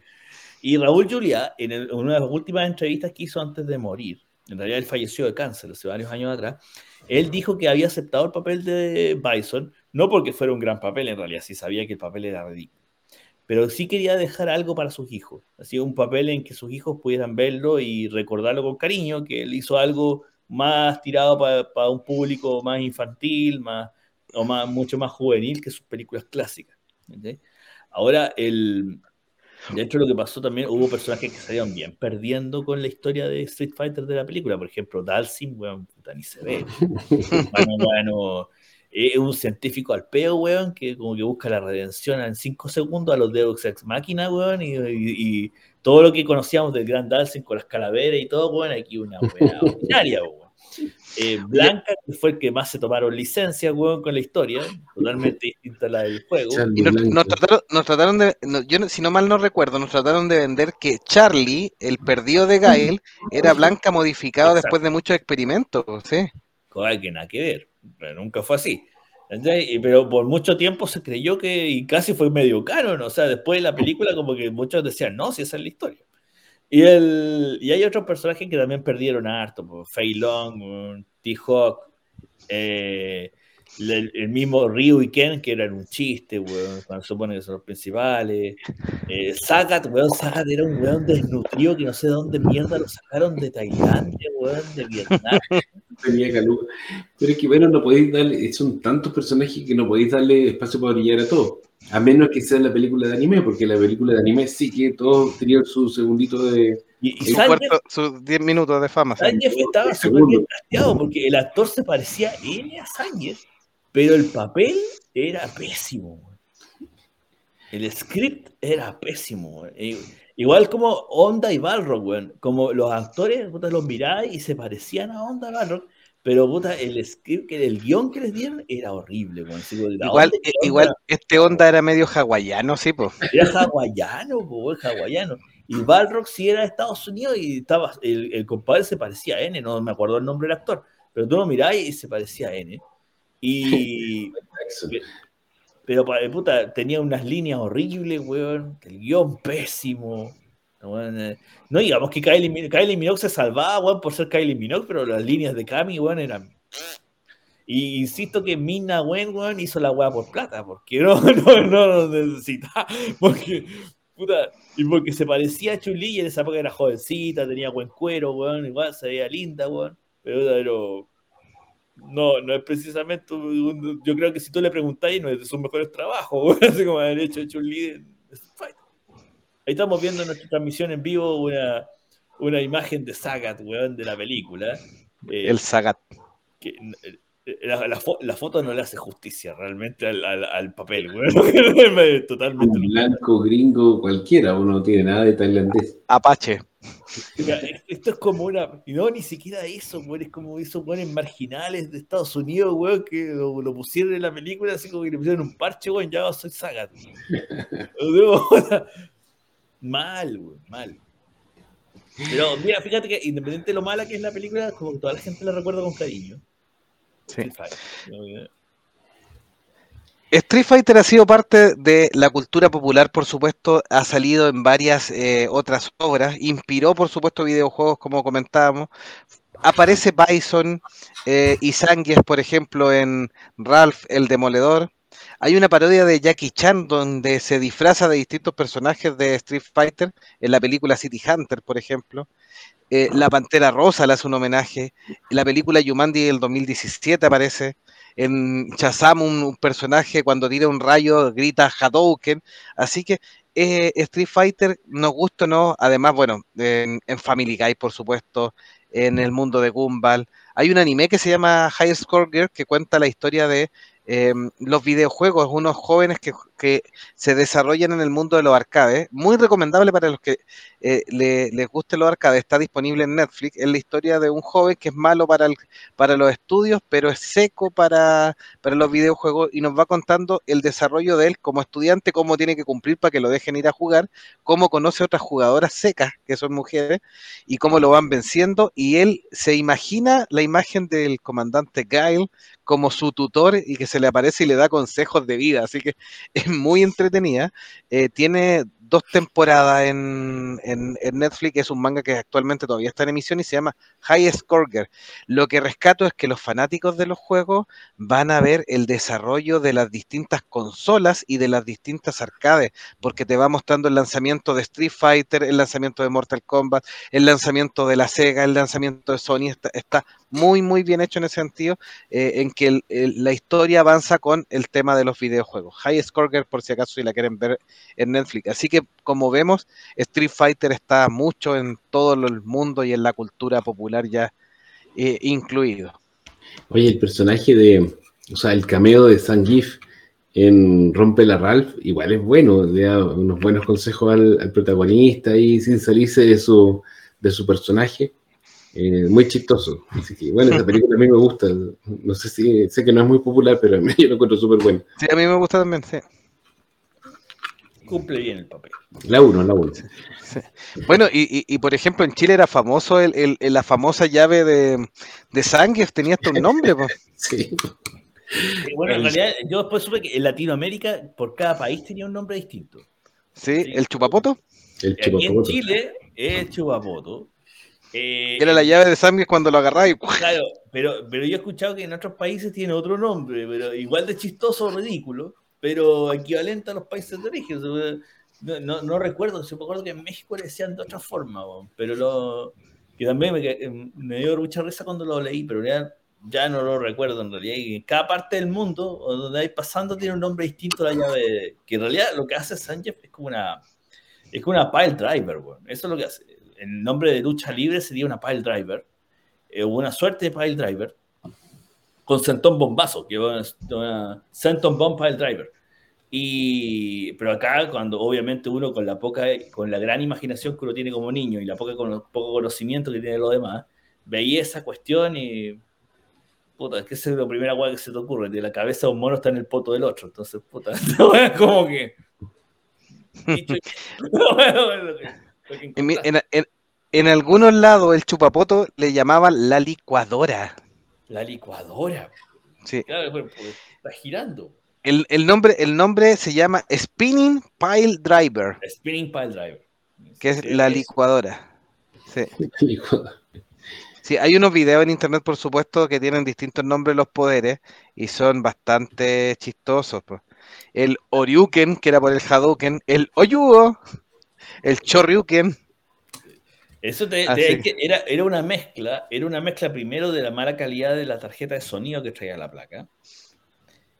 y Raúl Julia, en, una de las últimas entrevistas que hizo antes de morir, en realidad él falleció de cáncer hace varios años atrás, él dijo que había aceptado el papel de Bison, no porque fuera un gran papel, en realidad sí sabía que el papel era ridículo, pero sí quería dejar algo para sus hijos, así un papel en que sus hijos pudieran verlo y recordarlo con cariño, que él hizo algo más tirado para, un público más infantil, más, o más, mucho más juvenil que sus películas clásicas. Ahora, el, dentro de lo que pasó también, hubo personajes que salieron bien perdiendo con la historia de Street Fighter de la película. Por ejemplo, Dalsim, bueno, puta, ni se ve. bueno, bueno, es un científico al peo, weón, que como que busca la redención en cinco segundos a los Deus Ex Máquina, weón, y, todo lo que conocíamos del Grand Dalsin con las calaveras y todo, weón, aquí una weá ordinaria, weón. Eh, Blanca, que fue el que más se tomaron licencia, weón, con la historia, totalmente distinta a la del juego. Y nos, trataron, de, yo si no mal no recuerdo, nos trataron de vender que Charlie, el perdido de Gael, era Blanca modificado después de muchos experimentos, ¿sí? Cosa que nada que ver pero nunca fue así. Pero por mucho tiempo se creyó que, y casi fue medio canon, o sea, después de la película como que muchos decían, no, si esa es la historia. Y, el, y hay otros personajes que también perdieron harto, como Fei Long, T-Hawk, eh, el, mismo Ryu y Ken, que eran un chiste, weón, cuando se supone que son los principales. Eh, weón, Sagat era un weón desnutrido que no sé de dónde mierda lo sacaron de Tailandia, weón, de Vietnam. Pero es que, bueno, no podéis darle, son tantos personajes que no podéis darle espacio para brillar a todos. A menos que sea la película de anime, porque la película de anime sí que todos tenían su segundito de. Y, sus 10 minutos de fama. Sánchez estaba súper bien casteado porque el actor se parecía a Elia Sánchez pero el papel era pésimo. El script era pésimo. Igual como Onda y Balrog, Como los actores, los miráis y se parecían a Onda y Balrog, Pero puta, el script, el guion que les dieron era horrible, weón. Así, ¿de Igual, eh, igual onda? este onda era medio hawaiano, sí, pues. Era hawaiano, po, weón, hawaiano. Y Balrog sí era de Estados Unidos y estaba, el, el compadre se parecía a N, no me acuerdo el nombre del actor, pero tú lo mirás y se parecía a N. Y, pero pa- puta, tenía unas líneas horribles, weón, el guion pésimo. weón, eh, No digamos que Kylie, Kylie Minogue se salvaba, weón, por ser Kylie Minogue, pero las líneas de Cami, weón, eran... Y insisto que Mina Wen, weón, hizo la weá por plata, porque no, no, no lo necesitaba, porque, puta, y porque se parecía a Chun-Li y en esa época era jovencita, tenía buen cuero, weón, igual se veía linda, weón, pero, pero no, no es precisamente, un- yo creo que si tú le preguntáis, no es de sus mejores trabajos, weón, así como haber hecho en Street Fighter. Ahí estamos viendo en nuestra transmisión en vivo una, una imagen de Sagat, weón, de la película. Eh, El Sagat. que, eh, la, la fo- la foto no le hace justicia realmente al, al- al papel, weón. Totalmente. Un blanco gringo cualquiera, uno no tiene nada de tailandés. Apache. Esto es como una. Y no, ni siquiera eso, weón. Es como esos weones marginales de Estados Unidos, weón, que lo, lo pusieron en la película, así como que le pusieron un parche, weón, ya soy Sagat. mal, weón, mal. Pero mira, fíjate que independiente de lo mala que es la película, como que toda la gente la recuerda con cariño. Sí. Street Fighter. ha sido parte de la cultura popular, por supuesto, ha salido en varias eh, otras obras, inspiró, por supuesto, videojuegos, como comentábamos. Aparece Bison eh, y Sangues, por ejemplo, en Ralph el Demoledor. Hay una parodia de Jackie Chan donde se disfraza de distintos personajes de Street Fighter, en la película City Hunter, por ejemplo. Eh, la Pantera Rosa le hace un homenaje. En la película Yumanji del 2017 aparece. En Shazam un, personaje cuando tira un rayo grita Hadouken. Así que eh, Street Fighter, nos gusta no, además, bueno, en, en Family Guy, por supuesto, en el mundo de Gumball. Hay un anime que se llama High Score Girl que cuenta la historia de eh, los videojuegos, unos jóvenes que, se desarrollan en el mundo de los arcades. Muy recomendable para los que eh, le, les guste los arcades. Está disponible en Netflix. Es la historia de un joven que es malo para, los estudios, pero es seco para, los videojuegos y nos va contando el desarrollo de él como estudiante, cómo tiene que cumplir para que lo dejen ir a jugar, cómo conoce a otras jugadoras secas, que son mujeres, y cómo lo van venciendo. Y él se imagina la imagen del comandante Guile como su tutor y que se le aparece y le da consejos de vida. Así que es muy entretenida. Eh, tiene dos temporadas en, en, Netflix, es un manga que actualmente todavía está en emisión y se llama High Scorer. Lo que rescato es que los fanáticos de los juegos van a ver el desarrollo de las distintas consolas y de las distintas arcades, porque te va mostrando el lanzamiento de Street Fighter, el lanzamiento de Mortal Kombat, el lanzamiento de la Sega, el lanzamiento de Sony, está, está muy, muy bien hecho en ese sentido, eh, en que la historia avanza con el tema de los videojuegos. High Scorer, por si acaso, si la quieren ver en Netflix. Así que, como vemos, Street Fighter está mucho en todo el mundo y en la cultura popular ya eh, incluido. Oye, el personaje de, o sea, el cameo de Zangief en Rompe la Ralph, igual es bueno, le da unos buenos consejos al, al protagonista y sin salirse de su, de su personaje. Eh, muy chistoso. Así que, bueno, esa película a mí me gusta. No sé si, sé que no es muy popular, pero yo lo encuentro súper bueno. Sí, a mí me gusta también, sí. Cumple bien el papel. La 1, la 1. Sí. Bueno, y, y, y, por ejemplo, en Chile era famoso el, el, el, la famosa llave de, de sangre, tenía hasta un nombre. Pues. Sí. Y bueno, en realidad, yo después supe que en Latinoamérica, por cada país tenía un nombre distinto. Sí, sí. el chupapoto. El Aquí en Chile es chupapoto. Eh, Era la llave de sangre cuando lo agarráis. Claro, pero, pero yo he escuchado que en otros países tiene otro nombre, pero igual de chistoso o ridículo, pero equivalente a los países de origen. No, no, recuerdo, se me acuerdo que en México le decían de otra forma, pero lo que también me, me, dio mucha risa cuando lo leí, pero ya, ya no lo recuerdo en realidad. Cada parte del mundo donde hay pasando tiene un nombre distinto a la llave, que en realidad lo que hace Sánchez es como una, es como una pile driver, eso es lo que hace el nombre de lucha libre sería una pile driver, eh, una suerte de pile driver, con Senton Bombazo, que es una, una Bomb Pile Driver. Y, pero acá, cuando obviamente uno con la poca, con la gran imaginación que uno tiene como niño y la poca con, poco conocimiento que tiene lo demás, veía esa cuestión y puta, es que esa es la primera que se te ocurre, de la cabeza de un mono está en el poto del otro, entonces, puta, como que... en, en, en, algunos lados el chupapoto le llamaban la licuadora. La licuadora. Sí. Claro, pues, está girando. El, el, nombre, el nombre se llama Spinning Pile Driver. Spinning Pile Driver. Que es la licuadora. Sí. Sí, hay unos videos en internet, por supuesto, que tienen distintos nombres los poderes y son bastante chistosos. Pues. El Oriuken, que era por el Hadouken, el Oyuo, el Choryuken. Eso te, te, era, era una mezcla, era una mezcla primero de la mala calidad de la tarjeta de sonido que traía la placa,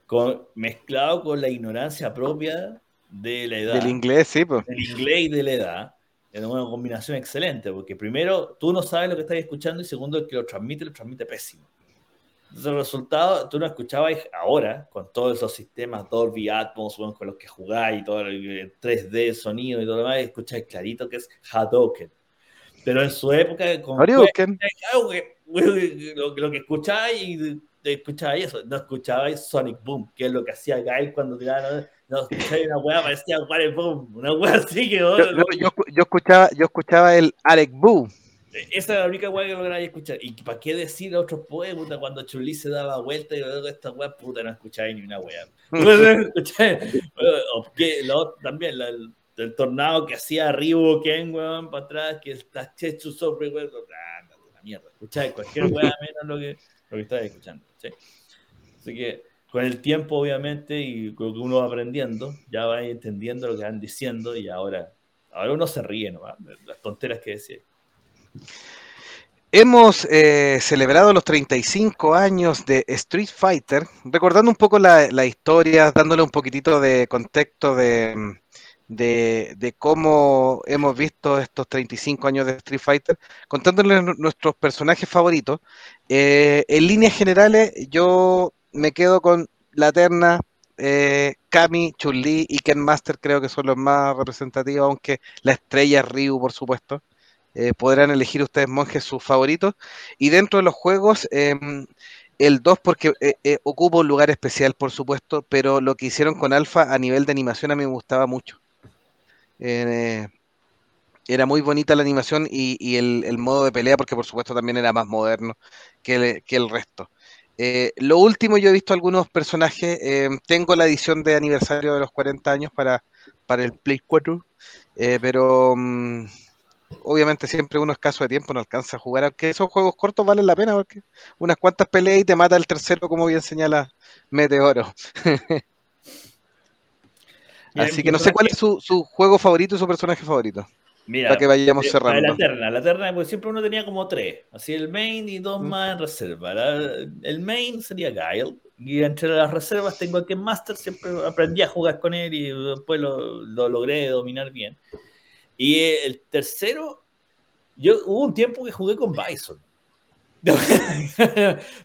con, mezclado con la ignorancia propia de la edad. Del inglés, sí, pues. Del inglés y de la edad es una combinación excelente, porque primero, tú no sabes lo que estás escuchando y segundo, el que lo transmite, lo transmite pésimo. Entonces, el resultado, tú no escuchabas ahora, con todos esos sistemas Dolby Atmos, con los que jugáis, y todo el 3D, sonido y todo lo demás, escucháis clarito que es Hadouken. Pero en su época, con lo que escucháis y escuchabais eso, no escuchabais Sonic Boom, que es lo que hacía Gael cuando tiraba no, una weá parecía Boom, una weá así que. yo, yo, yo, escuchaba, yo escuchaba el Arek Boo. Esa es la única weá que lograba escuchar. ¿Y para qué decir otros poemas cuando Chulí se daba vuelta y yo esta weá puta no escuchaba ni una weá? también el, tornado que hacía Ribo Ken, weón, para atrás, que está Chechu sobre weón. la mierda. Escucháis cualquier weá menos lo que, lo que estaba escuchando. ¿sí? Así que con el tiempo, obviamente, y con que uno va aprendiendo, ya va entendiendo lo que van diciendo y ahora, ahora uno se ríe, ¿no? Las tonteras que decía. Hemos eh, celebrado los 35 años de Street Fighter, recordando un poco la, la historia, dándole un poquitito de contexto de, de, cómo hemos visto estos 35 años de Street Fighter, contándoles nuestros personajes favoritos. Eh, en líneas generales, yo me quedo con la terna eh, Kami, Chun-Li y Ken Master creo que son los más representativos, aunque la estrella Ryu, por supuesto. Eh, podrán elegir ustedes monjes sus favoritos. Y dentro de los juegos, eh, el 2 porque eh, eh, ocupa un lugar especial, por supuesto, pero lo que hicieron con Alpha a nivel de animación a mí me gustaba mucho. Eh, era muy bonita la animación y, el, modo de pelea, porque por supuesto también era más moderno que el, resto. Eh, lo último, yo he visto algunos personajes. Eh, tengo la edición de aniversario de los 40 años para, para el Play 4, eh, pero um, obviamente siempre uno escaso de tiempo no alcanza a jugar. Aunque esos juegos cortos valen la pena porque unas cuantas peleas y te mata el tercero, como bien señala Meteoro. Así que no sé cuál es su, su juego favorito y su personaje favorito. Mira, para que vayamos cerrando. La terna, la terna, porque siempre uno tenía como tres. Así el main y dos mm. más en reserva. La, el main sería Guile. Y entre las reservas tengo a Ken Master, siempre aprendí a jugar con él y después lo, lo logré dominar bien. Y el tercero, yo hubo un tiempo que jugué con Bison.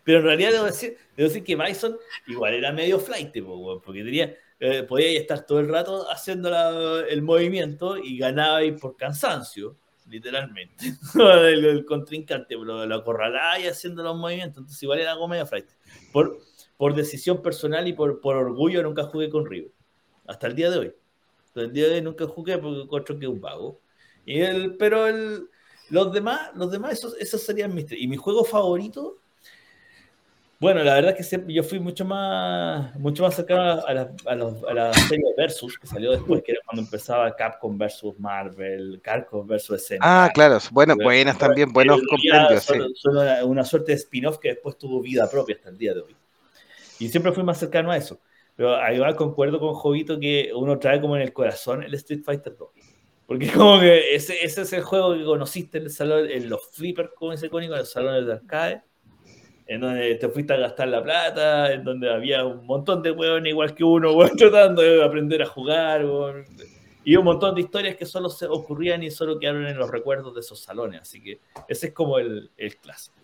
Pero en realidad debo decir, debo decir que Bison igual era medio flight, porque tenía eh, estar todo el rato haciendo la, el movimiento y ganaba por cansancio, literalmente. el, el, contrincante lo, lo acorralaba y haciendo los movimientos, entonces igual era algo medio flight. Por, por decisión personal y por, por orgullo nunca jugué con River, hasta el día de hoy. Hasta el día de hoy nunca jugué porque encuentro que es un vago. Y el, pero el, los demás, los demás esos, esos serían mis... Y mi juego favorito bueno, la verdad es que yo fui mucho más, mucho más cercano a la, a, los, a la serie Versus, que salió después, que era cuando empezaba Capcom versus Marvel, Capcom versus SNK. Ah, claro, bueno, buenas también, buenos compendios. Sí. una suerte de spin-off que después tuvo vida propia hasta el día de hoy. Y siempre fui más cercano a eso. Pero igual concuerdo con Jovito que uno trae como en el corazón el Street Fighter 2. Porque como que ese, ese es el juego que conociste en el salón, en los flippers, como ese icónico, en los salones de arcade en donde te fuiste a gastar la plata, en donde había un montón de hueones igual que uno, bueno, tratando de aprender a jugar, y un montón de historias que solo se ocurrían y solo quedaron en los recuerdos de esos salones, así que ese es como el, el clásico.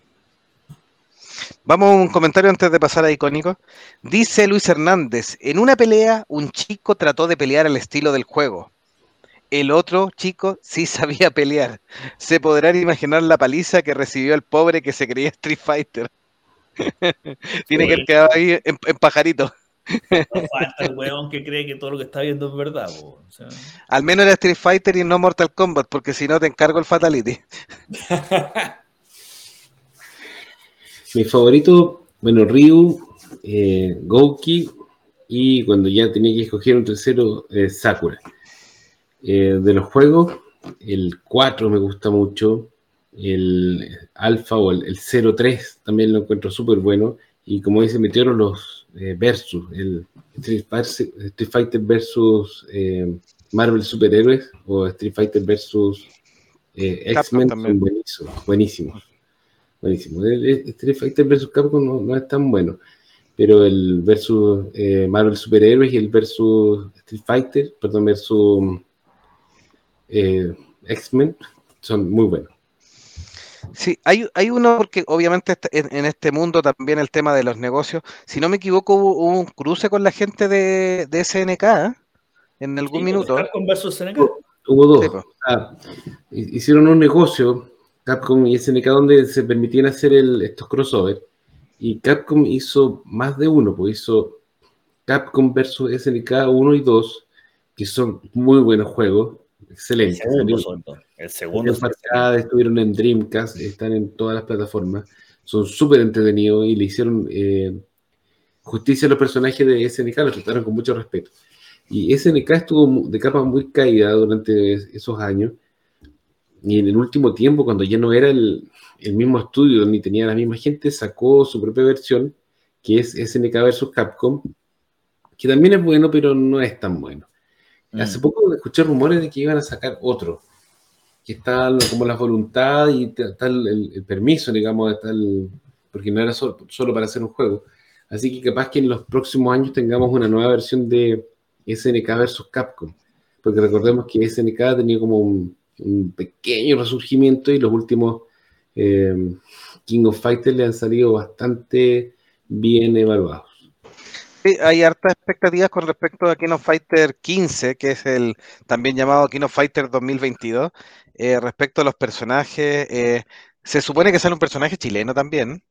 Vamos a un comentario antes de pasar a icónico. Dice Luis Hernández, en una pelea un chico trató de pelear al estilo del juego. El otro chico sí sabía pelear. Se podrán imaginar la paliza que recibió el pobre que se creía Street Fighter. Tiene que haber quedado ahí en, pajarito. No falta el weón que cree que todo lo que está viendo es verdad. Al menos era Street Fighter y no Mortal Kombat, porque si no te encargo el Fatality. Mi favorito, bueno, Ryu, eh, Gouki y cuando ya tenía que escoger un tercero, eh, Sakura. Eh, de los juegos, el 4 me gusta mucho, el Alpha o el, 03 también lo encuentro súper bueno. Y como dice Meteoro, los eh, versus, el Street Fighter, versus eh, Marvel Superhéroes o Street Fighter versus eh, X-Men son buenísimos. Buenísimos. buenísimos. Street Fighter versus Capcom no, no, es tan bueno, pero el versus Marvel Superhéroes y el versus Street Fighter, perdón, versus X-Men son muy buenos. Sí, hay, hay uno porque obviamente en, este mundo también el tema de los negocios, si no me equivoco, hubo, un cruce con la gente de, de SNK ¿eh? en algún minuto. Capcom versus SNK. Hubo dos. Pues. hicieron un negocio, Capcom y SNK, donde se permitían hacer el, estos crossovers. Y Capcom hizo más de uno, pues hizo Capcom versus SNK 1 y 2, que son muy buenos juegos, excelentes. El segundo. estuvieron en Dreamcast, están en todas las plataformas. Son súper entretenidos y le hicieron eh, justicia a los personajes de SNK, los trataron con mucho respeto. Y SNK estuvo de capa muy caída durante esos años. Y en el último tiempo, cuando ya no era el, mismo estudio ni tenía la misma gente, sacó su propia versión, que es SNK vs Capcom, que también es bueno, pero no es tan bueno. Mm. Hace poco escuché rumores de que iban a sacar otro que está como la voluntad y está el, permiso, digamos, está porque no era solo, para hacer un juego. Así que capaz que en los próximos años tengamos una nueva versión de SNK versus Capcom. Porque recordemos que SNK ha tenido como un, pequeño resurgimiento y los últimos eh, King of Fighters le han salido bastante bien evaluados hay hartas expectativas con respecto a Kino Fighter 15, que es el también llamado Kino Fighter 2022, eh, respecto a los personajes. Eh, se supone que sale un personaje chileno también,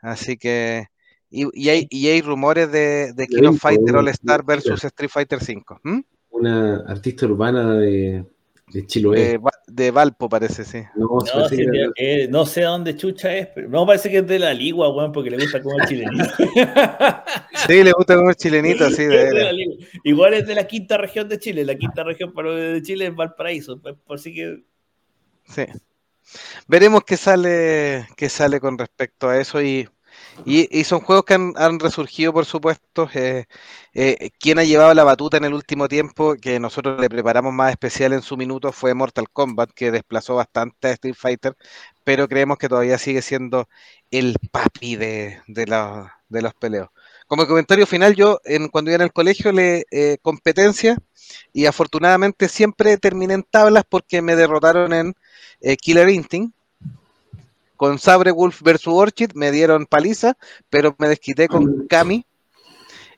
así que... Y, hay, hay rumores de, de Kino Fighter All Star versus Street Fighter 5. Una artista urbana de, de Chiloé. De, Valpo parece, sí. No, eh, no, sé dónde chucha es, pero no parece que es de la Ligua, weón, porque le gusta comer chilenito. sí, le gusta comer chilenito, sí. De Igual es de la quinta región de Chile, la quinta región de Chile es Valparaíso, pues, por si que... Sí. Veremos qué sale, qué sale con respecto a eso y y, son juegos que han, resurgido, por supuesto. Eh, eh, quien ha llevado la batuta en el último tiempo, que nosotros le preparamos más especial en su minuto, fue Mortal Kombat, que desplazó bastante a Street Fighter, pero creemos que todavía sigue siendo el papi de, los peleos. Como comentario final, yo en, cuando iba en el colegio le eh, competencia y afortunadamente siempre terminé en tablas porque me derrotaron en Killer Instinct con Sabre Wolf versus Orchid me dieron paliza, pero me desquité con Kami.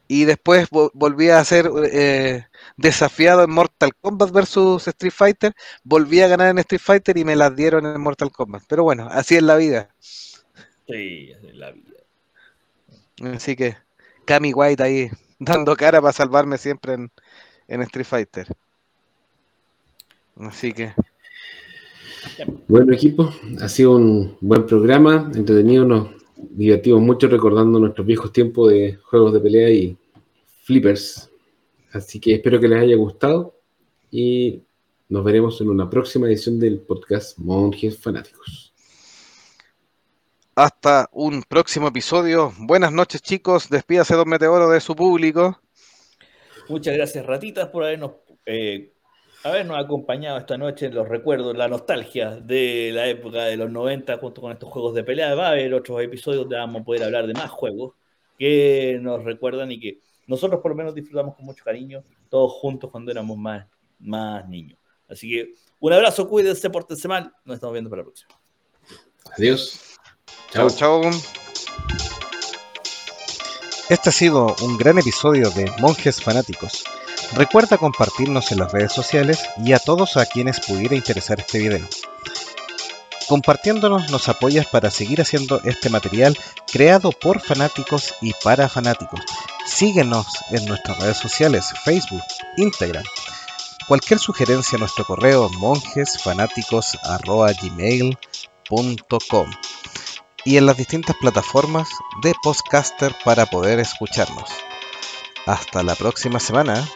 Y después volví a ser eh, desafiado en Mortal Kombat versus Street Fighter. Volví a ganar en Street Fighter y me las dieron en Mortal Kombat. Pero bueno, así es la vida. Sí, es la vida. Así que Kami White ahí dando cara para salvarme siempre en, en Street Fighter. Así que bueno, equipo, ha sido un buen programa, entretenido, nos divertimos mucho recordando nuestros viejos tiempos de juegos de pelea y flippers. Así que espero que les haya gustado y nos veremos en una próxima edición del podcast Monjes Fanáticos. Hasta un próximo episodio. Buenas noches, chicos. Despídase Don Meteoro de su público. Muchas gracias, ratitas, por habernos eh, habernos acompañado esta noche en los recuerdos, la nostalgia de la época de los 90 junto con estos juegos de pelea. Va a haber otros episodios donde vamos a poder hablar de más juegos que nos recuerdan y que nosotros por lo menos disfrutamos con mucho cariño, todos juntos cuando éramos más, más niños. Así que un abrazo, cuídense, pórtense mal, nos estamos viendo para la próxima. Adiós. Chao, chao. Este ha sido un gran episodio de Monjes Fanáticos. Recuerda compartirnos en las redes sociales y a todos a quienes pudiera interesar este video. Compartiéndonos nos apoyas para seguir haciendo este material creado por fanáticos y para fanáticos. Síguenos en nuestras redes sociales, Facebook, Instagram. Cualquier sugerencia a nuestro correo monjesfanáticos.gmail.com y en las distintas plataformas de Postcaster para poder escucharnos. Hasta la próxima semana.